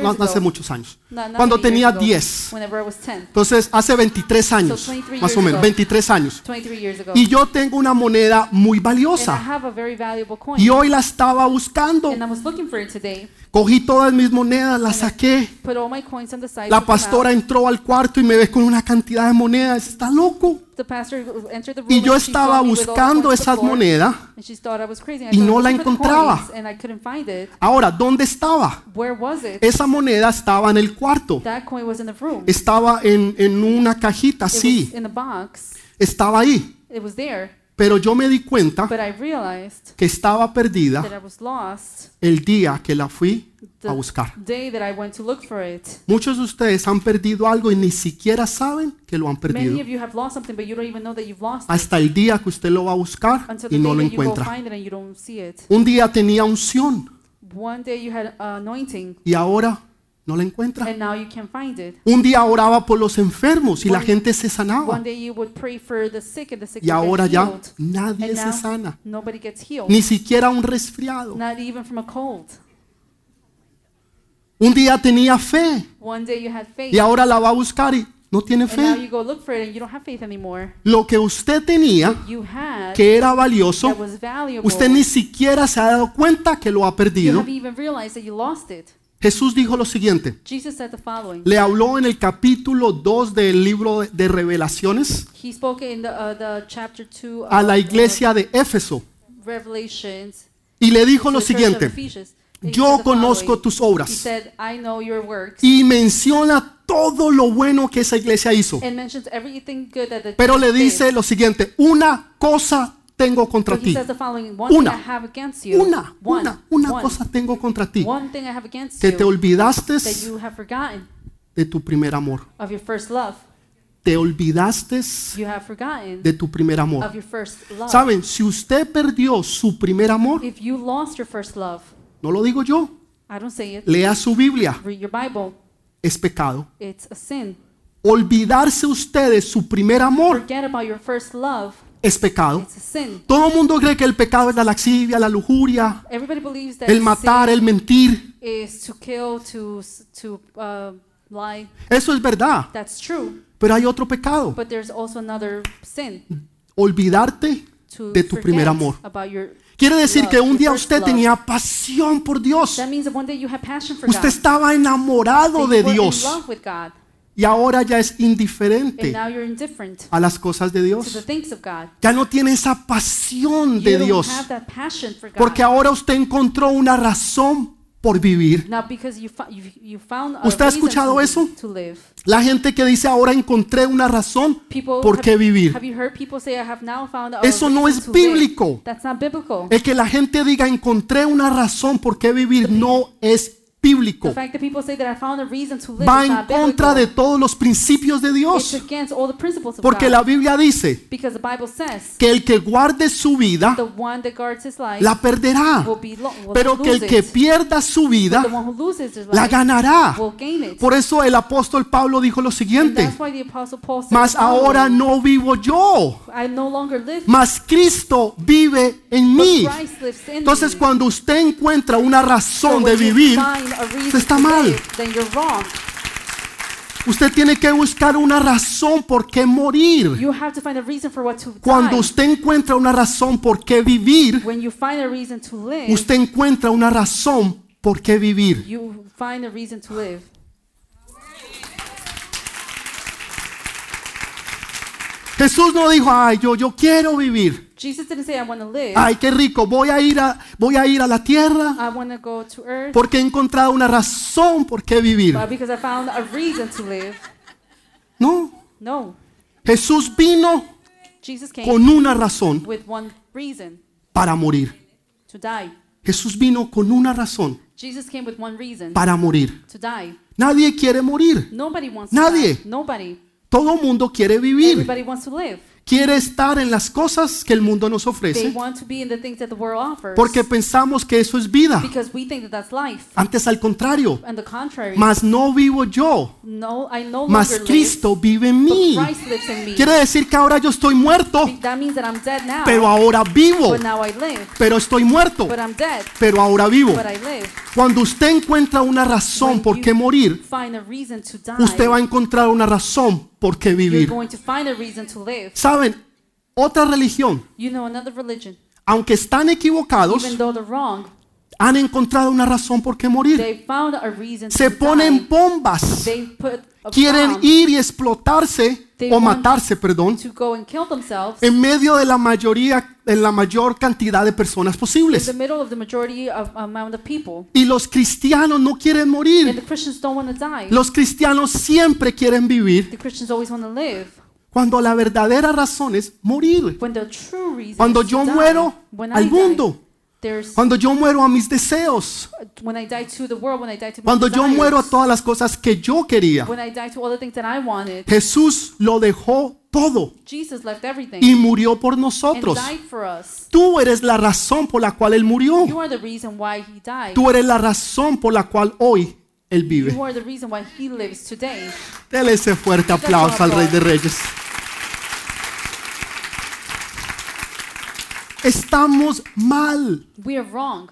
A: No, hace muchos años. Cuando tenía
B: ago,
A: 10.
B: Whenever I was 10.
A: Entonces, hace 23 años,
B: So 23
A: más o menos,
B: ago.
A: 23 años.
B: 23 years ago.
A: Y yo tengo una moneda muy valiosa. Y hoy la estaba buscando. Cogí todas mis monedas, las saqué. La pastora entró al cuarto y me ve con una cantidad de monedas. Está loco.
B: The pastor entered the room
A: Y yo estaba buscando
B: crazy. I
A: y no la encontraba.
B: coins, And I couldn't find it.
A: Ahora, ¿dónde estaba?
B: Where was it?
A: Esa moneda estaba en el cuarto.
B: That coin was in the room.
A: Estaba en, en una cajita
B: box.
A: Estaba ahí. Pero yo me di cuenta
B: But I realized
A: que estaba perdida el día que la fui a buscar. Muchos de ustedes han perdido algo y ni siquiera saben que lo han perdido. Hasta el día que usted lo va a buscar y no lo encuentra. Un día tenía unción
B: One day you had uh,
A: y ahora no la encuentra. Un día oraba por los enfermos y la gente se sanaba. Y ahora ya nadie se sana. Ni siquiera un resfriado.
B: not even from a cold.
A: Un día tenía fe
B: One day you had faith,
A: y ahora la va a buscar y no tiene fe.
B: you go look for it and you don't have faith anymore.
A: Lo que usted tenía, que era valioso, usted ni siquiera se ha dado cuenta que lo ha perdido. Jesús dijo lo siguiente.
B: Jesus said the following.
A: Le habló en el capítulo 2 del libro de Revelaciones
B: He spoke in the, uh, the chapter 2
A: a la iglesia de Éfeso
B: Revelations.
A: y le dijo lo siguiente. Yo conozco tus obras
B: said, I know your works.
A: y menciona todo lo bueno que esa iglesia hizo.
B: and mentions everything good that the
A: Pero le dice lo siguiente, una cosa tengo contra ti. Una.
B: thing I have against you.
A: Una,
B: one,
A: una, una cosa tengo contra ti.
B: one thing I have against
A: Que
B: you
A: te olvidaste
B: that you have forgotten
A: de tu primer amor.
B: of your first love.
A: Te olvidaste de tu primer amor.
B: of your first love.
A: Saben, si usted perdió su primer amor, No lo digo yo,
B: I don't say it.
A: lea su Biblia,
B: Read your Bible.
A: es pecado.
B: It's a sin.
A: Olvidarse usted de su primer amor
B: Forget about your first love.
A: es pecado. Todo el mundo cree que el pecado es la laxivia, la lujuria,
B: Everybody believes that
A: el matar, el mentir.
B: is to kill, to to uh, lie.
A: Eso es verdad.
B: That's true.
A: Pero hay otro pecado.
B: But there's also another sin
A: Olvidarte de tu primer amor. Quiere decir que un día usted tenía pasión por Dios. Usted estaba enamorado de Dios. Y ahora ya es indiferente a las cosas de Dios. Ya no tiene esa pasión de Dios. Porque ahora usted encontró una razón por vivir. ¿Usted ha escuchado
B: to,
A: eso? La gente que dice ahora encontré una razón por qué vivir. Eso no es
B: to live"?
A: bíblico. El que la gente diga encontré una razón por qué vivir no es bíblico.
B: Live
A: Va en contra de todos los principios de Dios. Porque la Biblia dice que el que guarde su vida la perderá. Pero que el que pierda su vida la ganará. Por eso el apóstol Pablo dijo lo siguiente. Mas ahora no vivo yo, mas Cristo vive en mí. Entonces cuando usted encuentra una razón de vivir, usted está mal. Usted tiene que buscar una razón por qué morir.
B: You have to find a reason for what to
A: Cuando usted encuentra una razón por qué vivir,
B: When you find a reason to live,
A: usted encuentra una razón por qué vivir. Jesús no dijo, ay, yo, yo quiero vivir.
B: Jesus didn't say I want to live.
A: Ay, qué rico, voy a ir a, voy a, ir a la tierra
B: I want to go to earth.
A: porque he encontrado una razón por qué vivir.
B: but because I found a reason to live.
A: No,
B: No.
A: Jesús vino
B: Jesus came
A: con una razón
B: with one reason
A: para morir.
B: to die.
A: Jesús vino con una razón
B: Jesus came with one reason
A: para morir.
B: to die.
A: Nadie quiere morir.
B: Nobody wants to
A: Nadie.
B: die. Nobody.
A: Todo mundo quiere vivir.
B: Everybody wants to live.
A: Quiere estar en las cosas que el mundo nos ofrece porque pensamos que eso es vida. Antes al contrario, mas no vivo yo, mas Cristo vive en mí. Quiere decir que ahora yo estoy muerto, pero ahora vivo. Pero estoy muerto, pero ahora vivo. Cuando usted encuentra una razón por qué morir, usted va a encontrar una razón por qué vivir.
B: going to find a reason to live.
A: Saben, otra religión,
B: You know, another religion,
A: aunque están equivocados, han encontrado una razón por qué morir.
B: they found a reason
A: Se ponen bombas, quieren ir y explotarse o matarse, perdón,
B: to go and kill themselves
A: en medio de la mayoría, en la mayor cantidad de personas
B: in
A: posibles.
B: the middle of the majority of amount of people.
A: Y los cristianos no quieren
B: And
A: morir.
B: the Christians don't want to die.
A: Los cristianos siempre quieren vivir
B: The Christians always want to live.
A: cuando la verdadera razón es morir.
B: When the true reason
A: Cuando
B: is to
A: yo
B: die.
A: muero
B: when
A: al
B: I
A: mundo,
B: die, there's
A: cuando yo muero a mis deseos,
B: when I die to the world, when I die to my
A: cuando yo muero a todas las cosas que yo quería.
B: when I die to all the things that I wanted.
A: Jesús lo dejó todo
B: Jesus left everything
A: y murió por nosotros. Tú eres la razón por la cual Él murió.
B: You are the reason why he died.
A: Tú eres la razón por la cual hoy Él vive.
B: You are the reason why he lives today.
A: Dele ese fuerte aplauso al Rey de Reyes. Estamos mal.
B: We are wrong.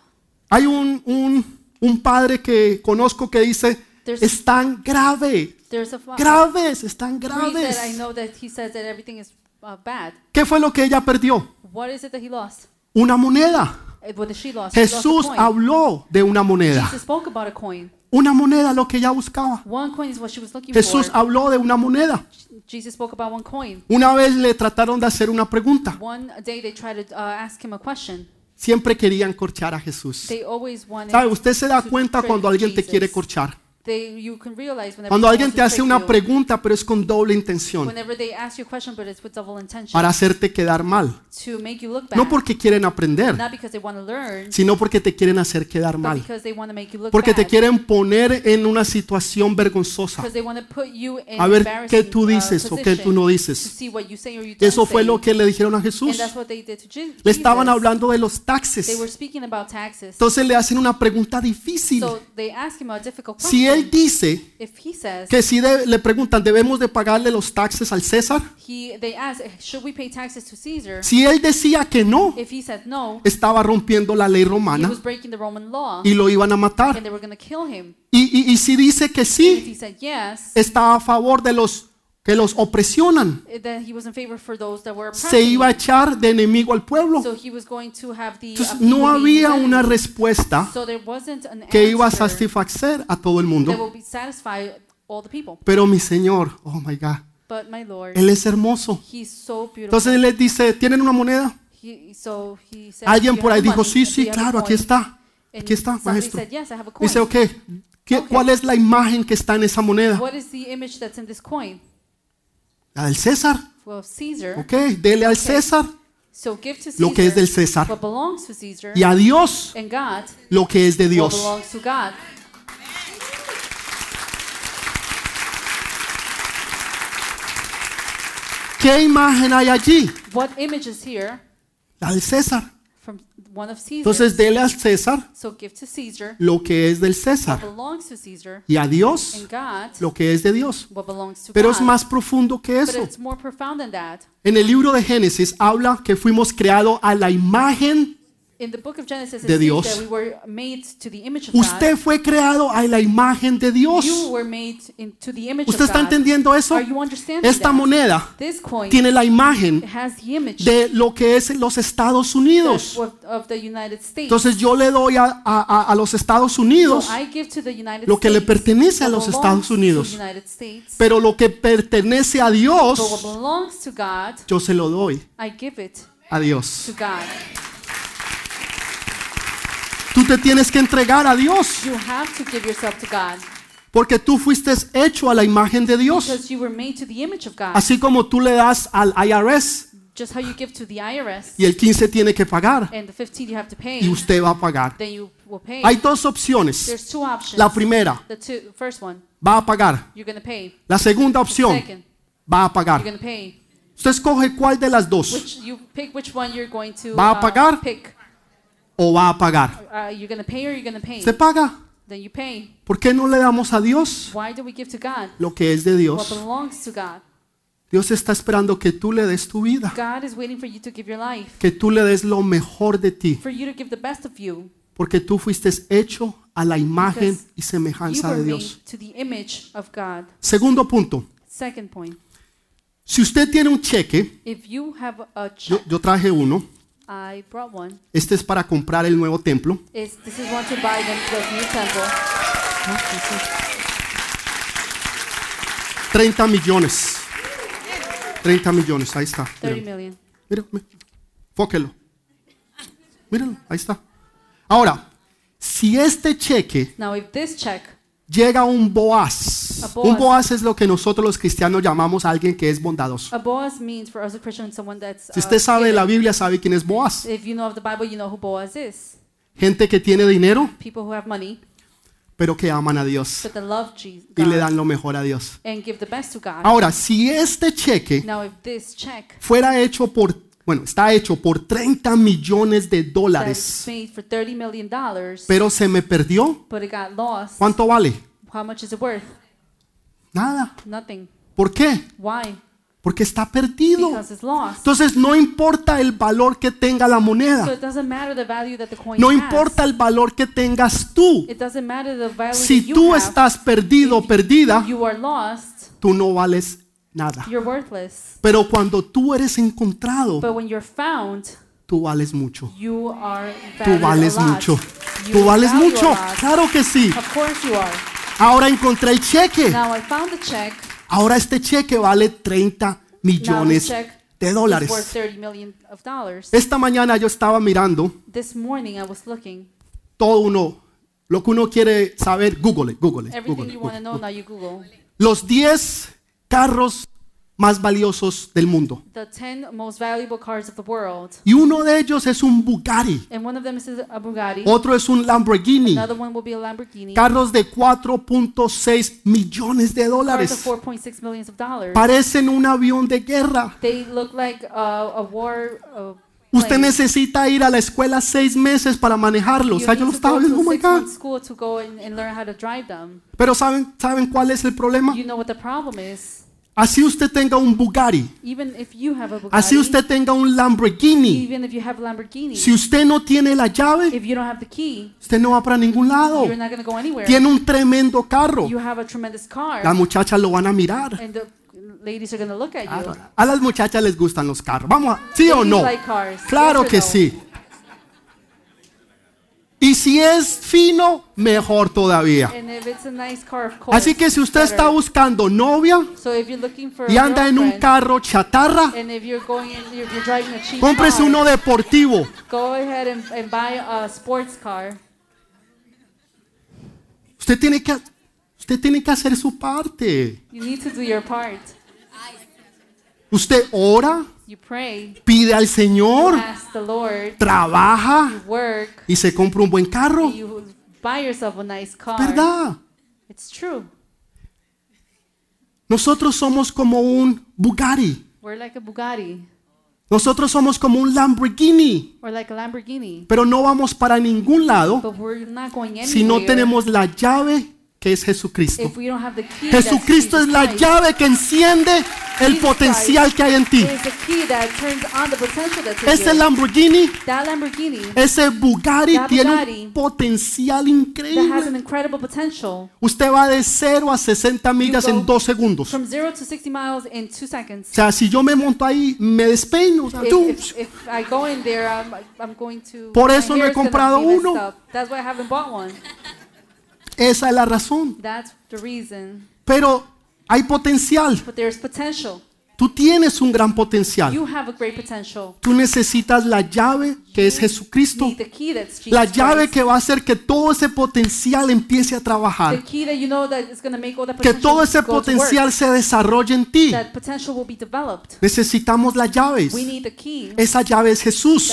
A: Hay un, un, un padre que conozco que dice,
B: There's-
A: es tan grave
B: There's a
A: Graves, están
B: that I
A: graves.
B: know that he says that everything is uh, bad.
A: ¿Qué fue lo que ella perdió?
B: What is it that he lost?
A: Una moneda.
B: What did she lost? She lost a
A: Jesús
B: coin.
A: habló de una moneda.
B: Jesus spoke about a coin.
A: Una moneda lo que ella buscaba. Jesús habló de una moneda. Una vez le trataron de hacer una pregunta.
B: Uh.
A: Siempre querían corchar a Jesús. ¿Sabe? Usted se da cuenta cuando alguien te quiere corchar.
B: They, you can realize whenever
A: Cuando alguien te hace una pregunta, pero es con doble intención.
B: Whenever they ask you a question, but it's with double intention
A: Para hacerte quedar mal.
B: to make you look bad.
A: No porque quieren aprender,
B: Not because they want to learn,
A: sino porque te quieren hacer quedar mal. Porque te quieren poner en una situación vergonzosa. A ver qué tú
B: uh,
A: dices o qué tú no
B: to
A: dices.
B: see what you say or you don't
A: Eso fue lo que le dijeron a Jesús. Le estaban hablando de los taxes.
B: were speaking about taxes.
A: Entonces le hacen una pregunta difícil.
B: So they ask him a difficult question.
A: Si él dice
B: says,
A: que si de- le preguntan, ¿debemos de pagarle los taxes al César?
B: he, ask, should we pay taxes to Caesar?
A: Si él decía que no,
B: If he said no,
A: estaba rompiendo la ley romana
B: law
A: y lo iban a matar.
B: and they were going to kill him.
A: Y, y- y si dice que sí,
B: yes,
A: está a favor de los que los opresionan.
B: then he was in favor for those that were
A: Se iba a echar de enemigo al pueblo.
B: So he was going to have the
A: Entonces,
B: uh,
A: no había una respuesta que iba a satisfacer a todo el mundo. Pero mi Señor, oh my God,
B: But my Lord,
A: Él es hermoso.
B: He's so beautiful.
A: Entonces Él les dice, ¿tienen una moneda? Alguien
B: "Do you
A: por ahí dijo, sí, sí, claro, aquí
B: coin?"
A: está. Aquí está, maestro.
B: said, yes, I have a coin.
A: Dice, ok, ¿qué-
B: Ok.
A: ¿cuál es la imagen que está en esa moneda? Del César. Ok, dele al César
B: So give to Caesar
A: lo que es del César
B: what belongs to Caesar,
A: y a Dios
B: and God
A: lo que es de
B: what
A: Dios.
B: belongs to God.
A: ¿Qué imagen hay allí?
B: What image is here
A: La del César.
B: From one of Caesar?
A: Entonces dele al César
B: so give to Caesar
A: lo que es del
B: what
A: César
B: belongs to Caesar,
A: y a Dios
B: God
A: lo que es de Dios.
B: what belongs to
A: Pero
B: God.
A: es más profundo que
B: but
A: eso.
B: it's more profound than that.
A: En el libro de Génesis habla que fuimos creados a la imagen.
B: In the book of Genesis, it
A: De Dios.
B: that we were made to the image of
A: Usted fue creado a la imagen de
B: God.
A: Dios. ¿Usted está entendiendo eso? Esta moneda tiene la imagen de lo que es los Estados Unidos.
B: of, of the United States.
A: Entonces yo le doy a, a- a- a los Estados Unidos, lo que le pertenece a los Estados Unidos. pero lo que pertenece a Dios, yo se lo doy a Dios. Tú te tienes que entregar a Dios,
B: You have to give yourself to God
A: porque tú fuiste hecho a la imagen de Dios.
B: because you were made to the image of God.
A: Así como tú le das al IRS
B: Just how you give to the IRS
A: y el 15 tiene que pagar
B: and the 15 you have to
A: y
B: pay,
A: usted va a pagar.
B: then you will pay.
A: Hay dos opciones.
B: There's two options.
A: La primera,
B: The two, first one,
A: va a pagar.
B: you're to pay.
A: La segunda opción,
B: Second,
A: va a
B: you're
A: pagar.
B: going to pay.
A: Usted escoge cuál de las dos.
B: Which you pick which one you're going to
A: ¿Va a
B: uh,
A: pagar?
B: pick.
A: O va a pagar.
B: Uh.
A: Usted paga.
B: Then you pay.
A: ¿Por qué no le damos a Dios
B: Why do we give to God
A: lo que es de
B: what
A: Dios?
B: belongs to God?
A: Dios está esperando que tú le des tu vida,
B: God is waiting for you to give your life,
A: que tú le des lo mejor de ti,
B: for you to give the best of you.
A: porque tú fuiste hecho a la imagen y semejanza de Dios. Segundo punto,
B: Second point,
A: si usted tiene un cheque,
B: if you have a
A: yo, yo traje uno,
B: I brought one.
A: este es para comprar el nuevo templo,
B: Is this is one to buy the, the new temple?
A: 30 millones. 30 millones, ahí está.
B: 30
A: Míralo,
B: million.
A: míralo, míralo. Fóquelo. Míralo, ahí está. Ahora, si este cheque
B: Now, if this check,
A: llega a un Boaz.
B: Boaz.
A: Un Boaz es lo que nosotros los cristianos llamamos a alguien que es bondadoso. Si usted
B: uh,
A: sabe de la Biblia, sabe quién es Boaz.
B: If you know of the Bible, you know who Boaz is.
A: Gente que tiene dinero,
B: People who have money,
A: pero que aman a Dios y le dan lo mejor a Dios.
B: and give the best to God.
A: Ahora, si este cheque fuera hecho por, bueno, está hecho por 30 millones de dólares,
B: made for 30 million dollars,
A: pero se me perdió, ¿cuánto vale?
B: how much is it worth?
A: Nada.
B: Nothing.
A: ¿Por qué?
B: Why?
A: Porque está perdido.
B: because it's lost.
A: Entonces no importa el valor que tenga la moneda.
B: it doesn't matter the value that the coin
A: No importa el valor que tengas tú.
B: It doesn't matter the value
A: Si tú estás perdido o perdida,
B: you are lost.
A: tú no vales nada. Pero cuando tú eres encontrado, tú vales mucho.
B: you are
A: Tú vales mucho.
B: You
A: Tú vales mucho. Claro que sí. Ahora encontré el cheque.
B: Now I found the check.
A: Ahora este cheque vale 30
B: Now this
A: millones
B: check
A: de
B: is
A: dólares.
B: worth 30 million of dollars.
A: Esta mañana yo estaba mirando
B: This morning I was looking.
A: todo uno, lo que uno quiere saber, Google, Google,
B: Everything
A: Google.
B: you want to know, now you Google.
A: Los 10 carros más valiosos del mundo.
B: The 10 most valuable cars of the world.
A: Y uno de ellos es un Bugatti.
B: And one of them is a Bugatti.
A: Otro es un Lamborghini.
B: Another one will be a Lamborghini.
A: Carros de 4.6 millones de dólares.
B: 4.6 millions of dollars.
A: Parecen un avión de guerra.
B: They look like uh, a war. Uh,
A: Usted necesita ir a la escuela seis meses para manejarlos.
B: You
A: O sea, yo
B: need
A: lo
B: to
A: estaba viendo, oh my God. Pero ¿saben, ¿saben cuál es el problema?
B: You know
A: Así usted tenga un Bugatti,
B: Even if you have a Bugatti,
A: así usted tenga un Lamborghini.
B: even if you have a Lamborghini,
A: Si usted no tiene la llave,
B: if you don't have the key,
A: usted no va para ningún lado.
B: go anywhere.
A: Tiene un tremendo carro.
B: You have a tremendous car,
A: Las muchachas lo van a mirar.
B: and the ladies are going to look at you.
A: A las muchachas les gustan los carros. Vamos, a, ¿sí o no?
B: like.
A: Claro
B: Yes
A: que
B: no?
A: sí. Y si es fino, mejor todavía.
B: Nice car, course.
A: Así que si usted
B: better.
A: está buscando novia
B: so
A: y anda en un carro chatarra,
B: going, you're, you're
A: cómprese
B: car,
A: uno deportivo.
B: go ahead and, and buy a sports car.
A: Usted tiene que, usted tiene que hacer su parte.
B: You need to do your part.
A: Usted ora,
B: You pray,
A: pide al Señor,
B: ask the Lord,
A: trabaja
B: work,
A: y se compra un buen carro.
B: and you buy yourself a nice car.
A: ¿Verdad?
B: It's true.
A: Nosotros somos como un Bugatti.
B: We're like a Bugatti
A: Nosotros somos como un Lamborghini.
B: or like a Lamborghini,
A: Pero no vamos para ningún lado si no tenemos la llave que es Jesucristo. Jesucristo es
B: Jesus
A: la
B: Christ.
A: llave que enciende el potencial que hay en ti. Ese. Lamborghini, ese Bugatti tiene un potencial increíble. Usted va de 0 a 60 millas en dos segundos.
B: from zero to 60 miles in two seconds.
A: O sea, si yo me monto ahí, me despeino. o sea,
B: If,
A: tú-
B: if, if I go in there, I'm, I'm going to.
A: Por eso no he comprado uno. Esa es la razón.
B: That's the reason.
A: Pero hay potencial.
B: But there's potential.
A: Tú tienes un gran potencial.
B: You have a great potential.
A: Tú necesitas la llave que es Jesucristo. La llave que va a hacer que todo ese potencial empiece a trabajar.
B: key that you know that is going to make all that
A: Que todo ese potencial se desarrolle en ti.
B: That potential will be developed.
A: Necesitamos las llaves.
B: We need the key.
A: Esa llave es Jesús.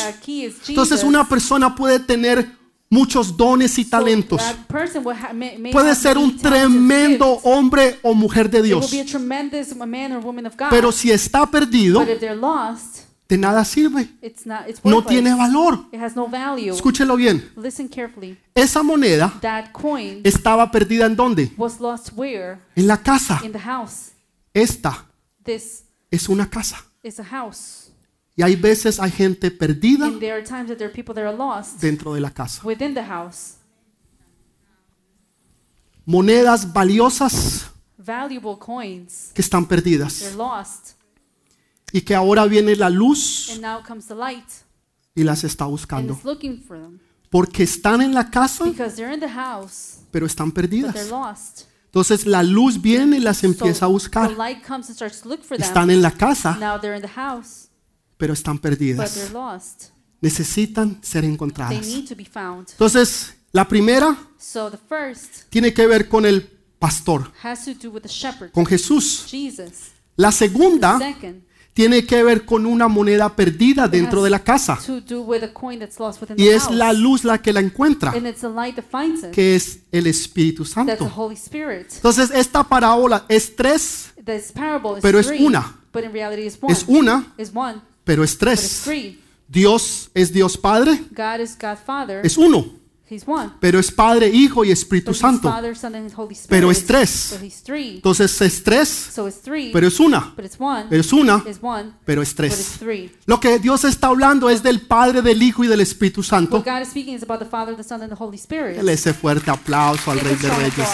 A: Entonces una persona puede tener muchos dones y talentos. Puede ser un tremendo hombre o mujer de Dios. Pero si está perdido, de nada sirve. No tiene valor. Escúchelo bien.
B: Listen carefully.
A: Esa moneda estaba perdida en dónde?
B: was lost where?
A: En la casa.
B: In the house.
A: Esta es una casa. Y hay veces hay gente perdida
B: And there are times that there are people that are lost
A: dentro de la casa.
B: within the house.
A: Monedas valiosas
B: Valuable coins.
A: que están perdidas.
B: Lost.
A: Y que ahora viene la luz
B: And now comes the light.
A: y las está
B: And
A: buscando.
B: it's looking for them.
A: Porque están en la casa,
B: Because they're in the house,
A: pero están
B: but they're
A: perdidas.
B: lost.
A: Entonces la luz viene y las
B: So
A: empieza a
B: the
A: buscar.
B: light comes and starts to look for them.
A: Están en la casa,
B: Now they're in the house,
A: pero están perdidas.
B: lost.
A: Necesitan ser
B: They
A: encontradas.
B: need to be found.
A: Entonces, la primera
B: So the first
A: tiene que ver con el pastor,
B: has to do with the shepherd,
A: con Jesús. La segunda tiene que ver con una moneda perdida dentro de la casa. Y es la luz la que la encuentra,
B: And it's the light that finds it.
A: que es el Espíritu Santo.
B: Holy Spirit.
A: Entonces, esta parábola es tres, Pero es una. es una, pero es tres. Dios es Dios Padre,
B: God is God Father.
A: es uno.
B: He's one.
A: pero es Padre, Hijo y Espíritu Santo.
B: Father, Son, and Holy Spirit.
A: Pero es tres.
B: But he's three.
A: Entonces es tres,
B: So it's three.
A: pero es una.
B: but it's one.
A: Es una,
B: It's one.
A: pero es
B: But it's
A: tres.
B: three.
A: Lo que Dios está hablando es del Padre, del Hijo y del Espíritu Santo. Dele ese fuerte aplauso al
B: Give
A: Rey de Reyes.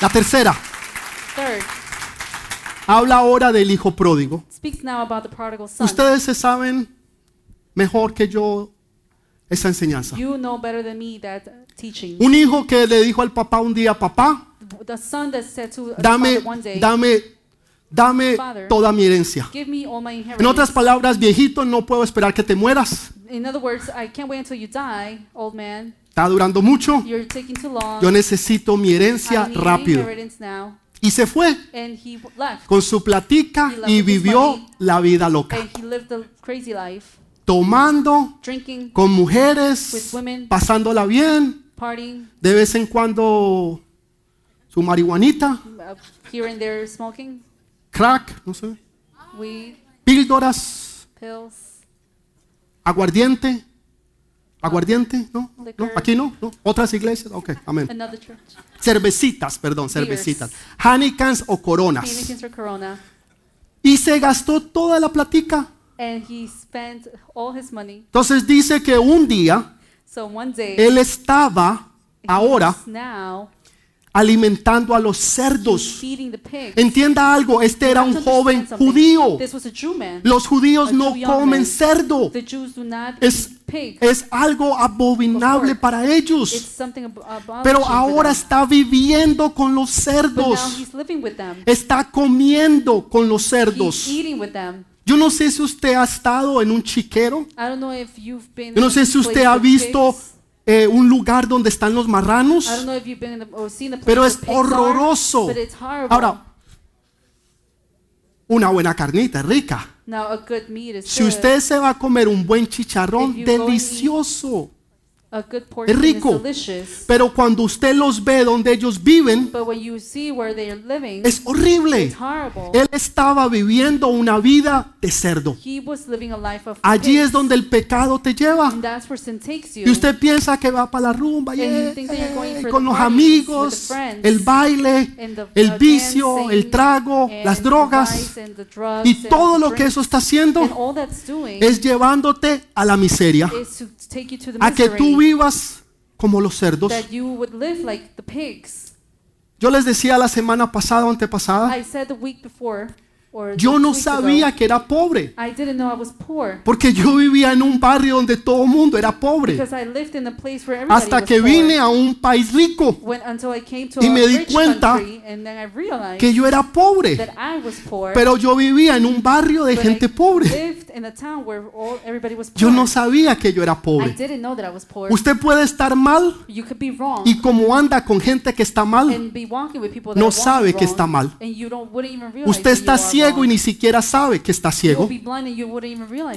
A: La tercera,
B: Third,
A: habla ahora del Hijo pródigo. Ustedes se saben mejor que yo esa enseñanza.
B: You know better than me that teaching.
A: Un hijo que le dijo al papá un día, papá,
B: The son that said to the
A: dame, dame, dame toda mi herencia. En otras palabras, viejito, no puedo esperar que te mueras. Está durando mucho.
B: You're taking too long.
A: Yo necesito mi herencia rápido. Y se fue
B: And he w- left.
A: con su platica y vivió la vida loca.
B: And he lived the crazy life,
A: Tomando
B: drinking,
A: con
B: With
A: mujeres,
B: women.
A: pasándola bien,
B: partying,
A: de vez en cuando su marihuanita,
B: here and there smoking,
A: crack, no sé,
B: weed,
A: píldoras,
B: pills.
A: aguardiente, aguardiente, ¿no? ¿Aquí no? ¿No? ¿Otras iglesias? Ok, amén.
B: Another church.
A: Cervecitas, perdón, cervecitas. Hanikans o coronas. Y se gastó toda la platica.
B: And he spent all his money.
A: Entonces dice que un día
B: So one day,
A: él estaba ahora alimentando a los cerdos. Entienda algo, este era un joven judío. Los judíos no comen cerdo. Es, es algo abominable para
B: It's
A: ellos. Pero ahora está viviendo con los cerdos.
B: he's living with them.
A: Está comiendo con los cerdos. Yo no sé si usted ha estado en un chiquero.
B: I don't know if you've been
A: Yo no sé si usted ha visto. Eh, un lugar donde están los marranos. Pero es horroroso. Ahora, una buena carnita, rica.
B: now a good meat is
A: Si usted se va a comer un buen chicharrón, delicioso.
B: A good portion
A: rico. Pero cuando usted los ve donde ellos viven,
B: But when you see where they are living,
A: es horrible.
B: it's horrible.
A: Él estaba viviendo una vida de cerdo.
B: he was living a life of
A: Allí es donde el pecado te lleva.
B: and that's where sin takes you.
A: Y usted piensa que va para la rumba y,
B: And you
A: eh, con los amigos, el baile, el vicio, el trago, las drogas y todo lo que eso está haciendo
B: and all that's doing
A: es llevándote a la miseria, a que
B: misery
A: tú vivas como los cerdos.
B: that you would live like the pigs.
A: Yo les decía la semana pasada o antepasada,
B: I said the week before, or
A: yo no sabía que era pobre,
B: I didn't know I was poor
A: porque yo vivía en un barrio donde todo el mundo era pobre,
B: because I lived in a place where everybody
A: hasta que vine a un país rico
B: When, until I came to
A: Y me di cuenta que yo era pobre,
B: that I was poor.
A: pero yo vivía en un barrio de gente
B: I
A: pobre. Yo no sabía que yo era pobre. Usted puede estar mal y como anda con gente que está mal, no sabe que está mal. Usted está
B: are
A: ciego y ni siquiera sabe que está ciego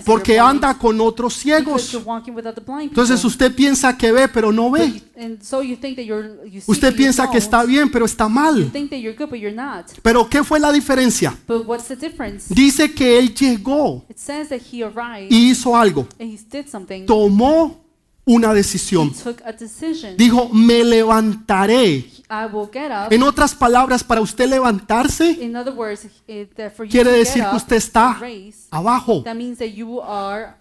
A: porque anda con otros ciegos. Entonces usted piensa que ve pero no ve. Usted piensa que está bien pero está mal. Pero ¿qué fue la diferencia?
B: But what's the difference?
A: Dice que él llegó y hizo algo.
B: and he did something.
A: Tomó una decisión. Dijo, me levantaré. En otras palabras, para usted levantarse,
B: you
A: quiere decir que usted está abajo.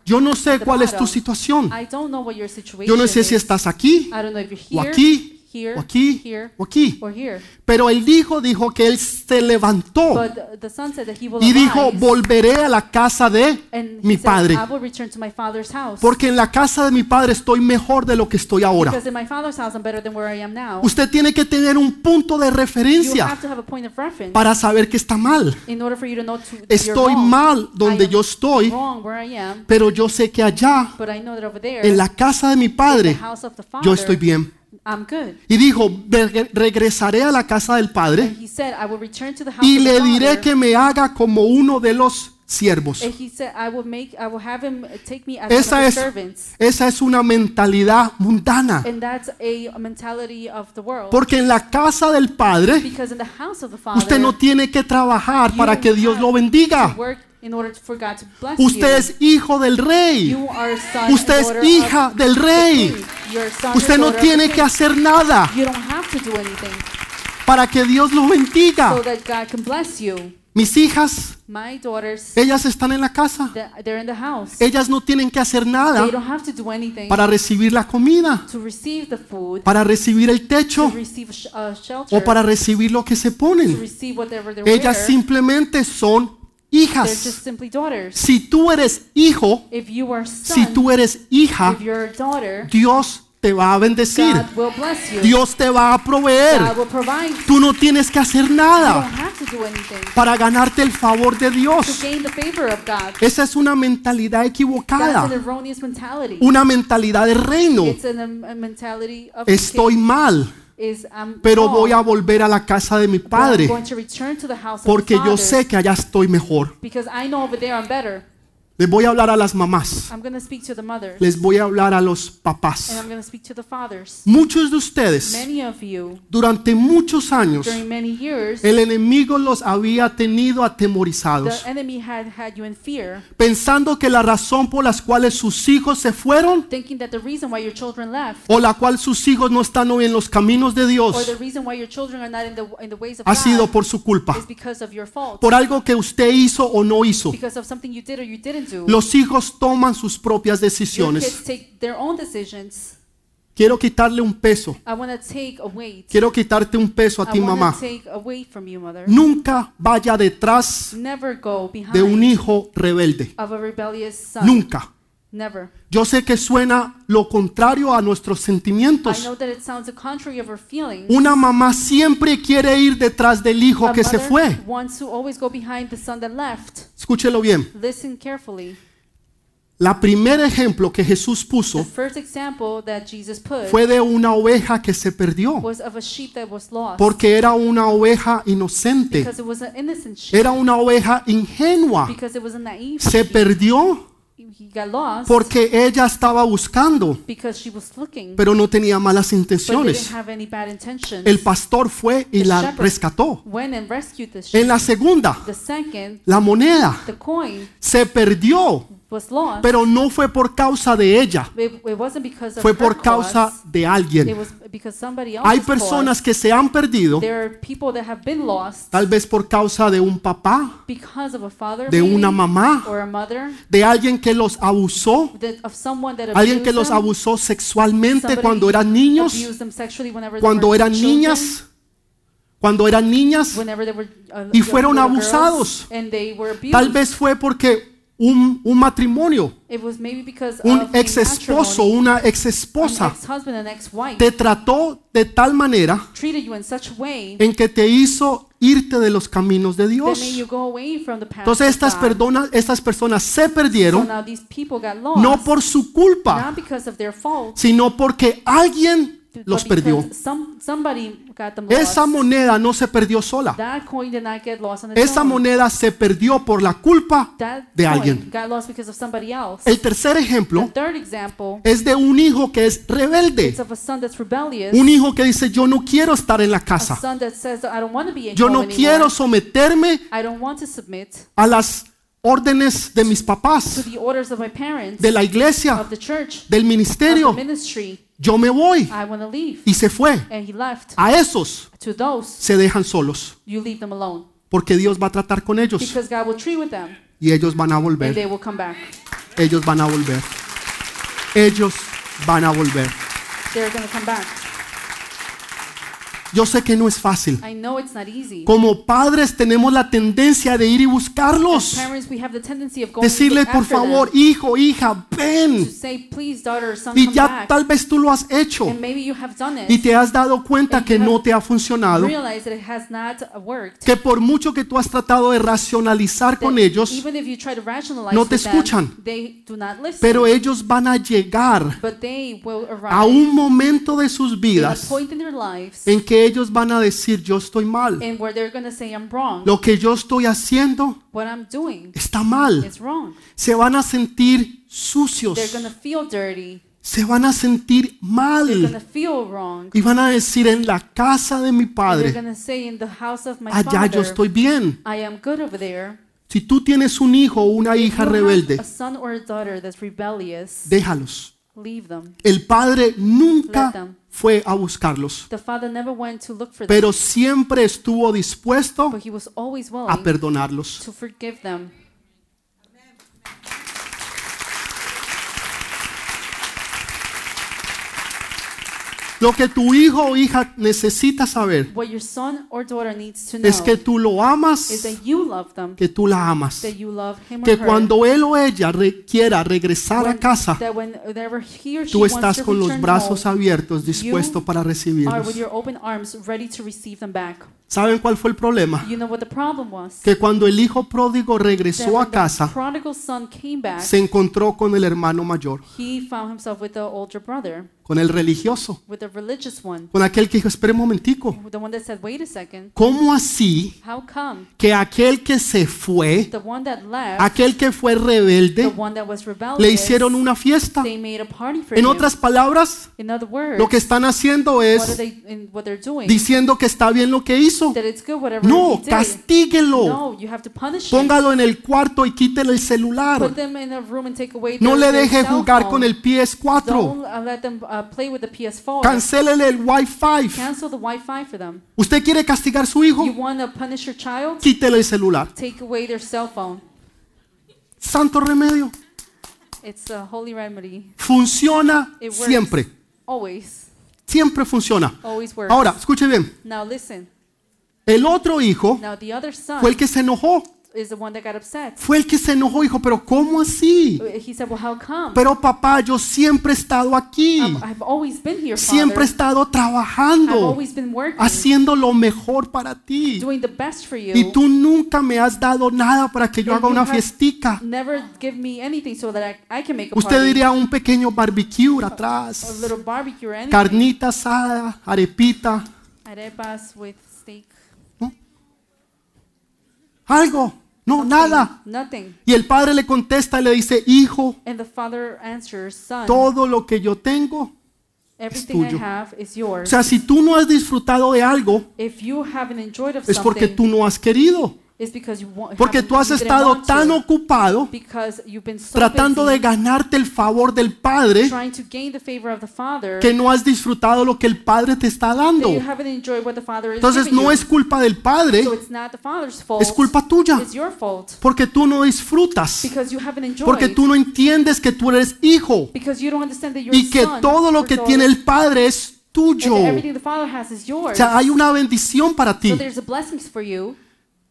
A: Yo no sé cuál es tu situación.
B: I don't know what your situation
A: Yo no sé
B: is.
A: si estás aquí,
B: I don't know if you're
A: o aquí,
B: here,
A: o aquí,
B: here,
A: o aquí.
B: or here.
A: Pero el hijo dijo que él se levantó
B: But the- son said that he will
A: y dijo,
B: arise,
A: volveré a la casa de
B: and he
A: mi
B: said,
A: padre.
B: I will return to my father's house.
A: Porque en la casa de mi padre estoy mejor de lo que estoy ahora.
B: Because in my father's house I'm better than where I am now.
A: Usted tiene que tener un punto de
B: You
A: referencia
B: have to have a point of reference
A: para saber que está mal.
B: in order for you to know to,
A: Estoy
B: wrong.
A: mal donde
B: I am
A: yo estoy,
B: wrong where I am,
A: pero yo sé que allá,
B: but I know that over there,
A: en la casa de mi
B: in the
A: padre,
B: house of the father,
A: yo estoy bien.
B: I'm good.
A: Y dijo, "Re- regresaré a la casa del padre
B: said, I will return to the house
A: y le diré que me haga como uno de los siervos.
B: And he said, I will make, I will have him take me as
A: Esa es, esa es una mentalidad mundana.
B: And that's a mentality of the world.
A: Porque en la casa del Padre
B: Because in the house of the Father,
A: usted no tiene que trabajar para que Dios lo bendiga. Usted es hijo del rey.
B: You are a son
A: Usted es hija del
B: the
A: rey. Usted no tiene que hacer nada
B: You don't have to do anything
A: para que Dios lo
B: so
A: bendiga.
B: that God can bless you.
A: Mis hijas, ellas están en la casa. Ellas no tienen que hacer nada para recibir la comida, para recibir el techo o para recibir lo que se ponen. Ellas simplemente son hijas. Si tú eres hijo, si tú eres hija, Dios te va a bendecir.
B: God will bless you.
A: Dios te va a proveer.
B: God will provide.
A: Tú no tienes que hacer nada
B: have to do anything
A: para ganarte el favor de Dios. Esa es una mentalidad equivocada,
B: erroneous mentality.
A: una mentalidad de reino. Estoy mal,
B: is I'm
A: pero voy a volver a la casa de mi padre
B: going to return to the house of
A: porque yo sé que allá estoy mejor. Les voy a hablar a las mamás,
B: I'm going to speak to the mothers
A: les voy a hablar a los
B: and
A: papás.
B: I'm going to speak to the fathers.
A: Muchos de ustedes,
B: Many of you
A: durante muchos años,
B: during many years
A: el enemigo los había tenido
B: the
A: atemorizados,
B: enemy had had you in fear
A: pensando que la razón por las cuales sus hijos se fueron
B: thinking that the reason why your children left
A: o la cual sus hijos no están hoy en los caminos de Dios ha sido por su culpa,
B: is because of your fault.
A: por algo que usted hizo o no hizo. Los hijos toman sus propias decisiones. Quiero quitarle un peso. Quiero quitarte un peso a ti, mamá. Nunca vaya detrás de un hijo rebelde. Nunca.
B: Never.
A: Yo sé que suena lo contrario a nuestros
B: I
A: sentimientos.
B: know that it sounds the contrary of our feelings.
A: Una mamá siempre quiere ir detrás del hijo
B: A
A: que se fue.
B: wants to always go behind the son that left.
A: Escúchelo bien.
B: Listen carefully.
A: La primer ejemplo que Jesús
B: The
A: puso
B: first example that Jesus put
A: fue de una oveja que se perdió.
B: was of a sheep that was lost.
A: Porque era una oveja inocente.
B: Because it was an innocent sheep.
A: Era una oveja ingenua.
B: Because it was a naive
A: Se perdió
B: He got lost
A: porque ella estaba buscando,
B: because she was looking.
A: pero no tenía malas
B: but they
A: intenciones.
B: didn't have any bad intentions.
A: El pastor fue y
B: The
A: la
B: shepherd
A: rescató.
B: went and rescued the sheep.
A: En la segunda,
B: The second,
A: la moneda
B: the coin
A: se perdió,
B: was lost.
A: pero no fue por causa de ella,
B: it, it wasn't because of
A: fue
B: her
A: por causa
B: cause.
A: de
B: It
A: alguien.
B: was because somebody else
A: Hay personas que se han perdido,
B: There are people that have been lost
A: tal vez por causa de un papá,
B: because of a father
A: de
B: maybe,
A: una mamá,
B: or a mother,
A: de alguien que los abusó,
B: that, of someone that
A: alguien que los
B: them,
A: abusó sexualmente
B: somebody
A: cuando eran niños,
B: abused them sexually whenever they
A: cuando
B: were
A: eran
B: children,
A: niñas, cuando eran niñas,
B: whenever they were, uh,
A: y
B: young
A: fueron
B: little girls,
A: abusados.
B: and they were abused.
A: tal vez fue porque un, un matrimonio,
B: It was maybe because
A: un ex esposo, una ex esposa, te trató de tal manera en que te hizo irte de los caminos de Dios. Entonces estas, personas, estas personas se perdieron no por su culpa, sino porque alguien los perdió. Esa moneda no se perdió sola. Esa moneda se perdió por la culpa de alguien. El tercer
B: The
A: ejemplo
B: third example
A: es de un hijo que es rebelde.
B: is of a son that's rebellious.
A: Un hijo que dice, yo no quiero estar en la casa. Yo no quiero someterme a las órdenes de mis
B: to
A: papás, de la iglesia, del ministerio. Yo me voy.
B: I want to leave.
A: Y se fue.
B: And he left.
A: A esos
B: To those,
A: se dejan solos,
B: you leave them alone.
A: porque Dios va a tratar con ellos
B: God will treat with them
A: y ellos van a
B: and
A: volver.
B: they will come back.
A: Ellos van a volver. Ellos van a volver.
B: They're going to come back.
A: Yo sé que no es fácil.
B: I know it's not easy.
A: Como padres tenemos la tendencia de ir y buscarlos.
B: parents, we have the tendency of going
A: Decirle, por
B: after them,
A: favor, hijo, hija,
B: to
A: ven.
B: say, daughter son,
A: Y ya
B: back.
A: tal vez tú lo has hecho
B: And maybe you have done it.
A: y te has dado cuenta
B: And
A: que no te ha funcionado. Que por mucho que tú has tratado de racionalizar con ellos,
B: even if you try to
A: no te
B: with them,
A: escuchan.
B: they do not listen.
A: pero ellos van a llegar a un momento de sus vidas en que ellos van a decir, yo estoy mal.
B: and where they're going to say, I'm wrong.
A: Lo que yo estoy haciendo está mal. Se van a sentir sucios.
B: They're going to feel dirty.
A: Se van a sentir mal. Y van a decir, en la casa de mi padre, allá yo estoy bien. Si tú tienes un hijo o una hija rebelde, déjalos. El padre nunca fue a buscarlos, pero siempre estuvo dispuesto a perdonarlos.
B: to forgive them.
A: Lo que tu hijo o hija necesita saber
B: What your son or daughter needs to know
A: es que tú lo
B: is
A: amas,
B: that you love them,
A: que tú la amas.
B: that you love him or
A: Que
B: her,
A: cuando él o ella re- quiera regresar a casa,
B: that whenever he or she
A: tú
B: wants
A: estás
B: to
A: con los
B: return
A: brazos
B: home,
A: abiertos, dispuesto para
B: are
A: recibirlos.
B: with your open arms ready to receive them back.
A: ¿Saben cuál fue el problema?
B: You know what the problem was?
A: Que cuando el hijo pródigo
B: That
A: regresó a
B: the
A: casa,
B: prodigal son came back,
A: se encontró con el hermano mayor,
B: he found himself with the older brother,
A: con el religioso, con aquel que dijo, espere un momentico,
B: the one that said, "Wait a second,
A: ¿cómo así que aquel que se fue, aquel que fue rebelde, le hicieron una fiesta? En
B: him"?
A: otras palabras, lo que están haciendo es diciendo que está bien lo que hizo. No, castíguelo. Póngalo en el cuarto y quítele el celular. No le deje jugar con el PS4.
B: Uh, play with the PS4.
A: Cancélele el Wi-Fi.
B: Cancel the Wi-Fi for them.
A: ¿Usted quiere castigar a su hijo?
B: You want to punish your child?
A: Quítele el celular.
B: Take away their cell phone.
A: Santo remedio.
B: It's a holy remedy.
A: Funciona
B: It works.
A: siempre.
B: Always.
A: Siempre funciona.
B: Always works.
A: Ahora, escuche bien.
B: now listen.
A: El otro hijo
B: Now the other son
A: fue el que se enojó.
B: Is the one that got upset.
A: Fue el que se enojó, hijo, pero ¿cómo así?
B: He said, "Well, how come?
A: Pero papá, yo siempre he estado aquí.
B: I've, I've always been here,
A: Siempre he estado
B: I've
A: trabajando,
B: always been working,
A: haciendo lo mejor para ti.
B: doing the best for you.
A: Y tú nunca me has dado nada para que yo
B: And
A: haga una fiestica.
B: Never give me anything so that I, I can make a
A: Usted
B: party.
A: diría un pequeño barbecue
B: a
A: atrás,
B: little barbecue or anything.
A: carnita asada, arepita,
B: Arepas with steak.
A: Algo. No, nada.
B: Nothing.
A: Y el padre le contesta le dice, hijo,
B: answers,
A: todo lo que yo tengo.
B: I
A: tuyo. O sea, si tú no has disfrutado de algo,
B: If you haven't enjoyed of
A: es porque tú no has querido. Porque tú has estado tan ocupado
B: because you've been so
A: tratando de ganarte el favor del Padre
B: trying to gain the favor of the father
A: que no has disfrutado lo que el Padre te está dando.
B: you haven't enjoyed what the father is
A: Entonces no
B: you.
A: es culpa del Padre,
B: so it's not the father's fault.
A: es culpa tuya. Porque tú no disfrutas.
B: because you haven't enjoyed.
A: Porque tú no entiendes que tú eres hijo y que todo lo que tiene el Padre es tuyo.
B: that everything the father has is yours.
A: O sea, hay una bendición para ti.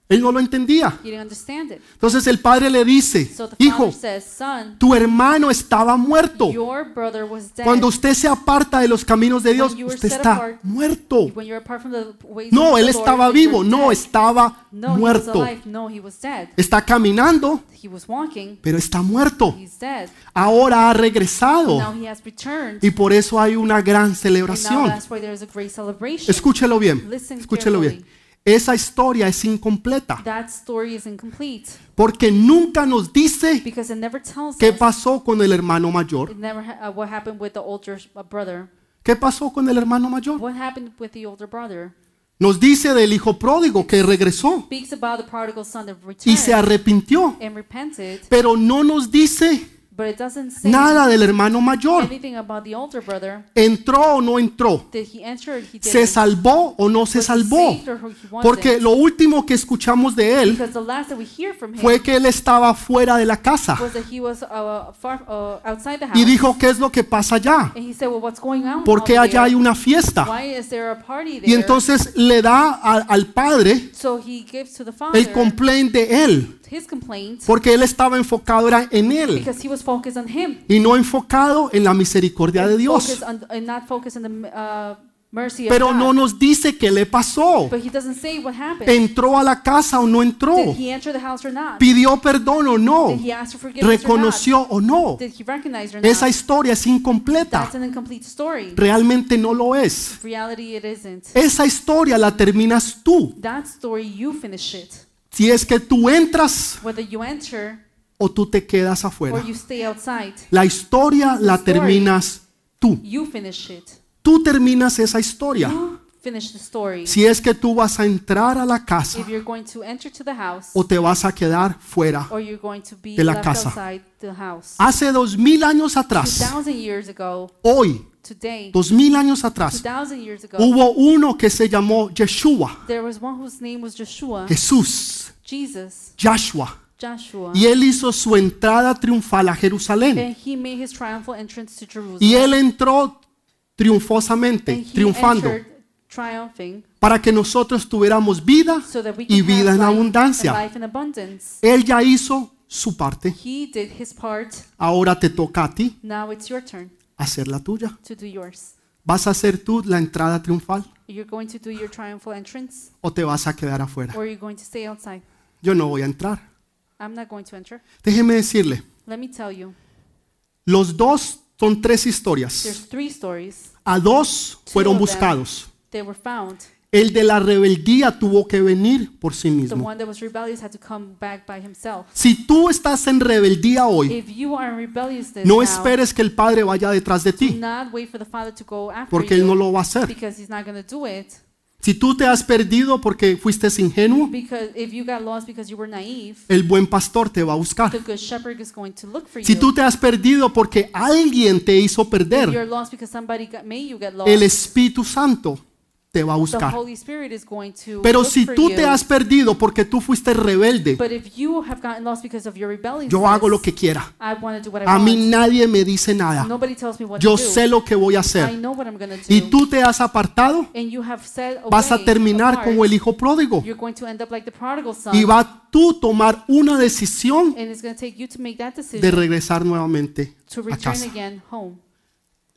A: Él no lo entendía. Entonces el Padre le dice, hijo, tu hermano estaba muerto. Cuando usted se aparta de los caminos de Dios, usted está muerto. No, él estaba vivo, no, estaba muerto. Está caminando, pero está muerto. Ahora ha regresado y por eso hay una gran celebración. Escúchelo bien, escúchelo bien. Esa historia es incompleta
B: That story is incomplete
A: porque nunca nos dice
B: because it never tells
A: qué
B: us
A: pasó con el hermano mayor.
B: it never ha- uh, what happened with the older uh, brother.
A: ¿Qué pasó con el hermano mayor?
B: What happened with the older brother?
A: Nos dice del hijo pródigo que regresó
B: Speaks about the prodigal son that
A: y se arrepintió,
B: and repented,
A: pero no nos dice
B: but it doesn't say
A: nada del hermano mayor.
B: anything about the older brother.
A: ¿Entró o no entró?
B: Did he enter? He
A: ¿Se
B: didn't.
A: salvó o no se
B: Was he
A: salvó?
B: saved or he wasn't?
A: Porque lo último que escuchamos de él
B: Because the last that we hear from him
A: fue que él estaba fuera de la casa
B: was that he was uh, far uh, outside the house.
A: y dijo, ¿qué es lo que pasa allá?
B: and he said, "Well, what's going on?
A: ¿Por qué
B: out
A: allá hay una fiesta?
B: Why is there a party there?"
A: Y entonces le da a- al padre
B: so he gives to the father
A: el complaint de él,
B: his complaint
A: porque él estaba enfocado era en él
B: because he was focused on him.
A: y no enfocado en la misericordia de Dios.
B: Focused on, and not focused on the uh, mercy
A: Pero
B: of God.
A: no nos dice qué le pasó.
B: But he doesn't say what happened.
A: ¿Entró a la casa o no entró?
B: Did he enter the house or not?
A: ¿Pidió perdón o no?
B: Did he ask for forgiveness
A: ¿Reconoció o
B: or
A: no?
B: not? Did he recognize or
A: Esa
B: not?
A: historia es incompleta.
B: That's an incomplete story.
A: Realmente no lo es.
B: Reality, it isn't.
A: Esa historia la terminas tú.
B: That story, you finish it.
A: Si es que tú entras
B: enter
A: o tú te quedas afuera.
B: outside,
A: La historia la
B: story.
A: terminas tú.
B: you finish it.
A: Tú terminas esa historia. Si es que tú vas a entrar a la casa
B: If you're going to enter to the house
A: o te vas a quedar fuera.
B: or you're going to be
A: de la casa.
B: outside the house.
A: Hace dos mil años atrás,
B: 2000 years ago,
A: hoy,
B: today,
A: dos mil años atrás,
B: 2000 years ago,
A: hubo uno que se llamó Yeshua,
B: there was one whose name was Joshua,
A: Jesús,
B: Jesus,
A: Joshua,
B: Joshua,
A: y él hizo su entrada triunfal a Jerusalén.
B: and he made his triumphal entrance to Jerusalem.
A: Y él entró triunfosamente, triunfando, para que nosotros tuviéramos vida
B: so
A: y vida en abundancia. Él ya hizo su parte,
B: He did his part.
A: ahora te toca a ti Hacer la tuya.
B: to do yours.
A: ¿Vas a hacer tú la entrada triunfal
B: You're going to do your triumphal entrance
A: o te vas a quedar afuera?
B: or you're going to stay outside.
A: Yo no voy a entrar.
B: I'm not going to enter.
A: Déjeme decirle,
B: Let me tell you,
A: los dos son tres historias.
B: there's three stories.
A: A dos fueron
B: of them.
A: buscados.
B: They were found.
A: El de la rebeldía tuvo que venir por sí
B: The
A: mismo.
B: one that was rebellious had to come back by himself.
A: Si tú estás en rebeldía hoy,
B: If you are rebellious
A: no esperes que el Padre vaya detrás de ti,
B: not wait for the Father to go after
A: porque Él no lo va a hacer.
B: because He's not going to do it.
A: Si tú te has perdido porque fuiste ingenuo,
B: Because if you got lost because you were naive,
A: el buen pastor te va a buscar.
B: the good shepherd is going to look for
A: Si
B: you.
A: tú te has perdido porque alguien te hizo perder, el Espíritu Santo te va a buscar. Pero si tú te has perdido porque tú fuiste rebelde,
B: But if you have gotten lost because of your rebellion,
A: yo hago lo que quiera.
B: I want to do what I
A: A mí nadie me dice nada.
B: Nobody tells me what
A: Yo sé lo que voy a
B: I
A: hacer.
B: know what I'm going to do.
A: Y tú te has apartado,
B: and you have said
A: vas a terminar como el hijo pródigo.
B: You're going to end up like the prodigal son.
A: Y va tú tomar una decisión de regresar nuevamente
B: to
A: a casa.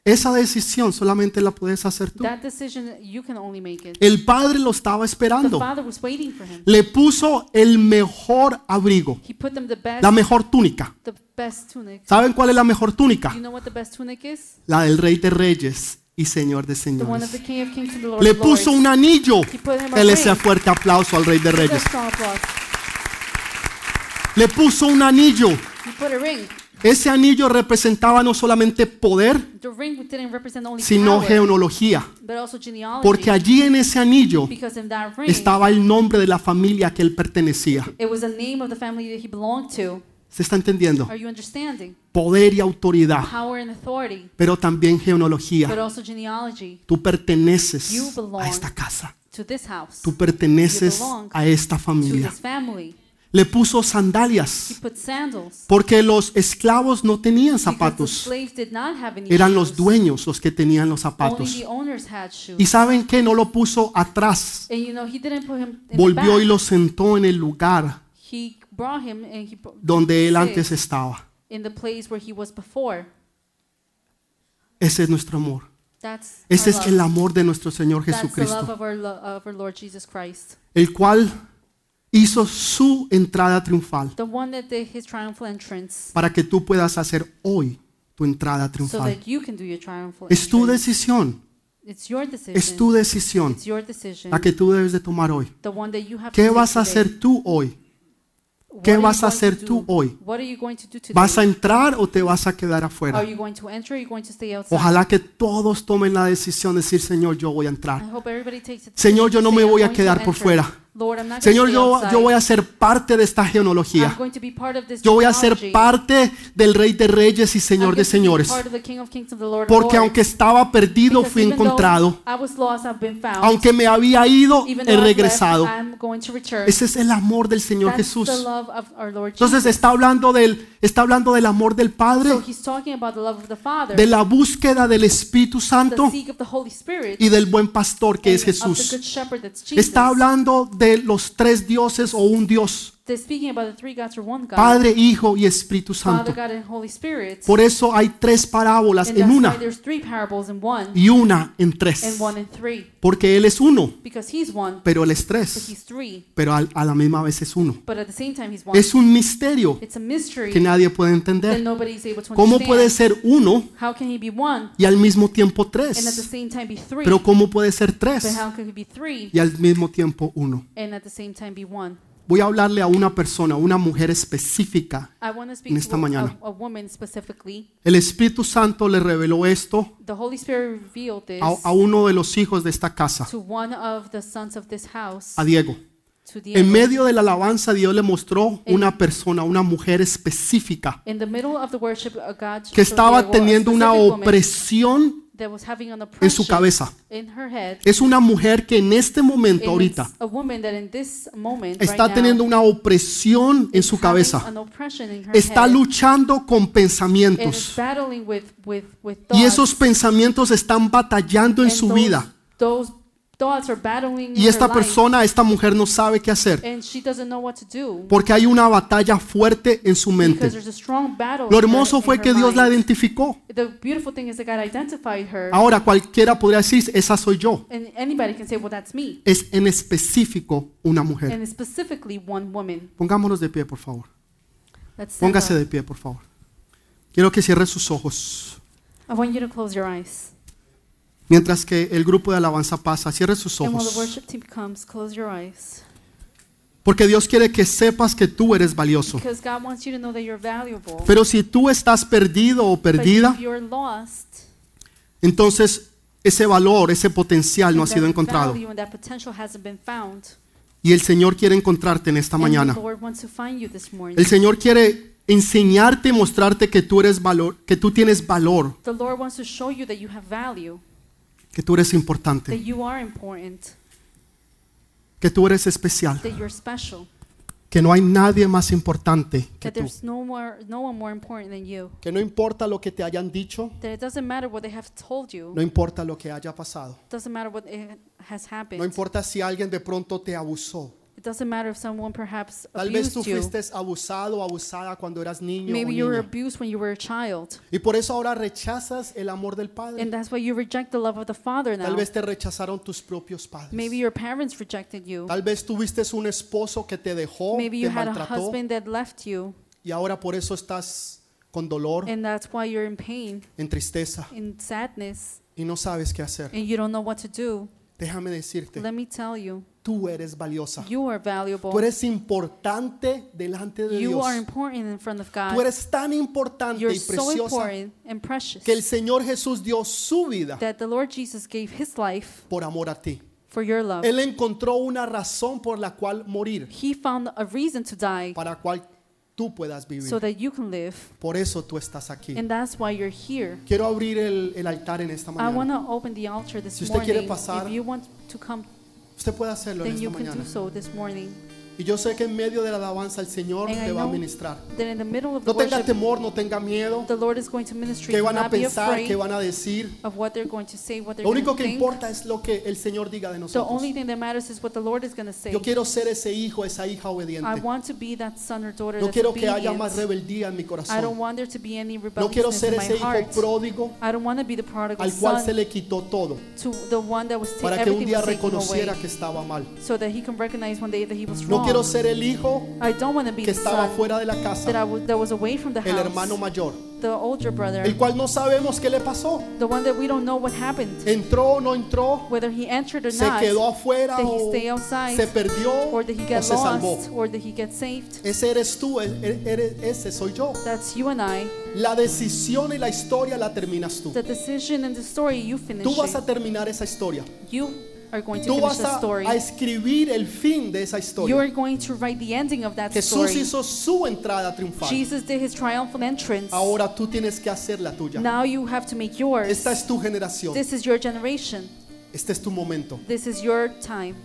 A: Esa decisión solamente la puedes hacer tú.
B: That decision, you can only make it.
A: El padre lo estaba
B: The
A: esperando.
B: father was waiting for him.
A: Le puso el mejor abrigo,
B: He put them the best,
A: la mejor túnica.
B: the best tunic.
A: ¿Saben cuál es la mejor túnica?
B: You know what the best tunic is?
A: La del rey de reyes y señor de señores. Le puso un anillo.
B: He put him a
A: Él ese
B: ring.
A: fuerte aplauso al rey de reyes. Le puso un anillo. Ese anillo representaba no solamente poder, sino genealogía.
B: but also genealogy.
A: Porque allí en ese anillo
B: because in that ring,
A: estaba el nombre de la familia a que él pertenecía. ¿Se está entendiendo?
B: Are you understanding?
A: Poder y autoridad,
B: Power and authority,
A: pero también
B: but
A: genealogía.
B: also genealogy
A: Tú perteneces a esta casa.
B: to this house,
A: Tú perteneces a esta familia. Le puso sandalias porque los esclavos no tenían zapatos. Eran los dueños los que tenían los zapatos. Y saben que no lo puso atrás. Volvió y lo sentó en el lugar donde él antes estaba. Ese es nuestro amor. Ese es el amor de nuestro Señor Jesucristo, el cual hizo su entrada triunfal
B: The one that did his triumphal entrance
A: para que tú puedas hacer hoy tu entrada
B: so
A: triunfal.
B: that you can do your triumphal
A: Es tu
B: entrance.
A: decisión,
B: It's your decision.
A: es tu decisión
B: It's your decision.
A: la que tú debes de tomar hoy.
B: The one that you have to
A: ¿Qué vas a hacer tú hoy?
B: What
A: ¿Qué
B: are you
A: vas a
B: going to
A: hacer
B: do?
A: tú hoy?
B: What are you going to do today?
A: ¿Vas a entrar o te vas a quedar afuera?
B: Are you going to enter or are you going to stay outside?
A: Ojalá que todos tomen la decisión de decir, Señor, yo voy a
B: I
A: entrar.
B: hope everybody takes it
A: Señor, yo no me voy a quedar por fuera. Señor, yo, yo voy a ser parte de esta
B: I'm
A: genealogía.
B: going to be part of this
A: Yo voy a ser parte del Rey de Reyes y Señor de señores. Porque aunque estaba perdido, fui encontrado.
B: I was lost, I've been found.
A: Aunque me había ido, he regresado. Ese es el amor del Señor Jesús. Entonces está hablando del, está hablando del amor del Padre, de la búsqueda del Espíritu Santo y del buen pastor que es Jesús. Está hablando de los tres dioses o un Dios, Padre, Hijo y Espíritu Santo.
B: God, and Holy Spirit.
A: Por eso hay tres parábolas en una y una en tres. Porque Él es uno, pero Él es tres. Pero a la misma vez es uno. Es un misterio que nadie puede entender. ¿Cómo puede ser uno
B: How can he be one
A: y al mismo tiempo tres? Pero ¿cómo puede ser tres y al mismo tiempo uno? Voy a hablarle a una persona, a una mujer específica. En esta mañana. El Espíritu Santo le reveló esto a, a uno de los hijos de esta casa,
B: to one of the sons of this house,
A: a Diego. En medio de la alabanza, Dios le mostró una persona, una mujer específica
B: In the middle of the worship, God
A: que estaba teniendo una opresión en su cabeza. Es una mujer que en este momento, ahorita, está teniendo una opresión en su cabeza. Está luchando con pensamientos. Y esos pensamientos están batallando en su
B: those-
A: vida. Y esta persona, esta mujer no sabe qué hacer.
B: and she doesn't know what to do
A: Porque hay una batalla fuerte en su
B: because
A: mente.
B: there's a strong battle
A: Lo hermoso fue que Dios la identificó.
B: The beautiful thing is that God identified her,
A: Ahora cualquiera podría decir, esa soy yo. Es en específico una mujer. Pongámonos de pie, por favor. Póngase de pie, por favor. Quiero que cierre sus ojos.
B: I want you to close your eyes.
A: Mientras que el grupo de alabanza pasa, cierre sus
B: And while the
A: ojos.
B: worship team comes, close your eyes.
A: Porque Dios quiere que sepas que tú eres valioso.
B: Because God wants you to know that you're valuable.
A: Pero si tú estás perdido o
B: But
A: perdida,
B: if you're lost,
A: entonces ese valor, ese potencial no ha sido encontrado.
B: value and that potential hasn't been found,
A: Y el Señor quiere encontrarte en esta
B: and
A: mañana.
B: the Lord wants to find you this morning.
A: El Señor quiere enseñarte y mostrarte que tú eres valor, que tú tienes valor,
B: The Lord wants to show you that you have value,
A: que tú eres
B: that
A: importante,
B: you are important,
A: que tú eres especial,
B: that you're special,
A: que no hay nadie más importante que
B: that
A: tú.
B: there's no more no one more important than you.
A: Que no importa lo que te hayan dicho,
B: That it doesn't matter what they have told you.
A: no importa lo que haya pasado.
B: Doesn't matter what it has
A: No
B: happened.
A: importa si alguien de pronto te abusó.
B: It doesn't matter if someone perhaps
A: Tal vez tú
B: abused you.
A: fuiste abusado o abusada cuando eras niño o
B: Maybe you were
A: niña.
B: abused when you were a child.
A: Y por eso ahora rechazas el amor del Padre.
B: And that's why you reject the love of the Father
A: Tal
B: now.
A: vez te rechazaron tus propios padres.
B: Maybe your parents rejected you.
A: Tal vez tuviste un esposo que te dejó,
B: Maybe
A: te
B: you had a
A: maltrató
B: husband that left you.
A: y ahora por eso estás con dolor,
B: And that's why you're in pain,
A: en tristeza
B: in sadness,
A: y no sabes qué hacer.
B: and you don't know what to do.
A: Déjame decirte,
B: Let me tell you,
A: tú eres valiosa.
B: you are valuable.
A: Tú eres importante delante de
B: You
A: Dios.
B: are important in front of
A: Tú
B: God.
A: eres tan importante
B: You're
A: y preciosa
B: important and precious
A: que el Señor Jesús dio su vida
B: that the Lord Jesus gave his life
A: por amor a ti.
B: for your love.
A: Él encontró una razón por la cual morir,
B: He found a reason to die
A: para cual tú puedas
B: so
A: vivir.
B: that you can live.
A: Por eso tú estás aquí.
B: And that's why you're here.
A: Quiero abrir el, el altar en esta
B: I want
A: mañana.
B: to open the altar this
A: Si usted quiere
B: morning.
A: pasar,
B: If you want to come,
A: Usted puede hacerlo en
B: then
A: esta
B: you can
A: mañana.
B: do so this morning.
A: Y yo sé que en medio de la alabanza el Señor
B: And I
A: te va a
B: know
A: ministrar.
B: That in the middle of the
A: No tenga
B: worship,
A: temor, no tenga miedo.
B: the Lord is going to minister.
A: ¿Qué
B: Do
A: van a
B: not be
A: pensar? ¿Qué
B: afraid
A: van a decir?
B: of what they're going to say, what they're
A: Lo
B: going
A: único
B: to
A: que
B: think.
A: importa es lo que el Señor diga de
B: The
A: nosotros.
B: only thing that matters is what the Lord is going to say.
A: Yo quiero ser ese hijo, esa hija
B: I
A: obediente.
B: want to be that son or daughter
A: No
B: that's
A: quiero que haya
B: obedient.
A: más rebeldía en mi
B: I don't
A: corazón.
B: want there to be any
A: No quiero
B: rebelliousness
A: ser
B: in
A: ese hijo
B: heart.
A: pródigo
B: I don't want to be the prodigal
A: al cual se
B: son
A: le quitó todo
B: to the one that was ta-
A: para que un
B: everything
A: día
B: was taken away
A: reconociera que estaba mal.
B: so that he can recognize one day that he was
A: No
B: wrong.
A: Quiero ser el hijo
B: I don't want to be
A: que
B: the
A: estaba
B: son
A: fuera de la
B: that, I
A: casa,
B: was, that was away from the
A: el
B: house,
A: hermano mayor,
B: the older brother,
A: el cual no sabemos qué le pasó.
B: the one that we don't know what happened,
A: Entró o no entró,
B: whether he entered or
A: se
B: not,
A: quedó afuera
B: he
A: o
B: stay outside,
A: se perdió
B: or did he
A: o se salvó.
B: lost, or did he get saved.
A: Ese eres tú, e- e- eres- ese soy yo.
B: That's you and I.
A: La decisión y la historia la terminas tú.
B: The decision and the story, you finish
A: Tú vas a terminar esa historia.
B: You are going to
A: Tú
B: finish
A: vas
B: the story.
A: a escribir el fin de esa
B: You
A: historia.
B: are going to write the ending of that
A: Jesús
B: story.
A: hizo su entrada triunfal.
B: Jesus did his triumphant entrance.
A: Ahora tú tienes que hacer la tuya.
B: Now you have to make yours.
A: Esta es tu generación.
B: This is your generation.
A: Este es tu momento.
B: This is your time.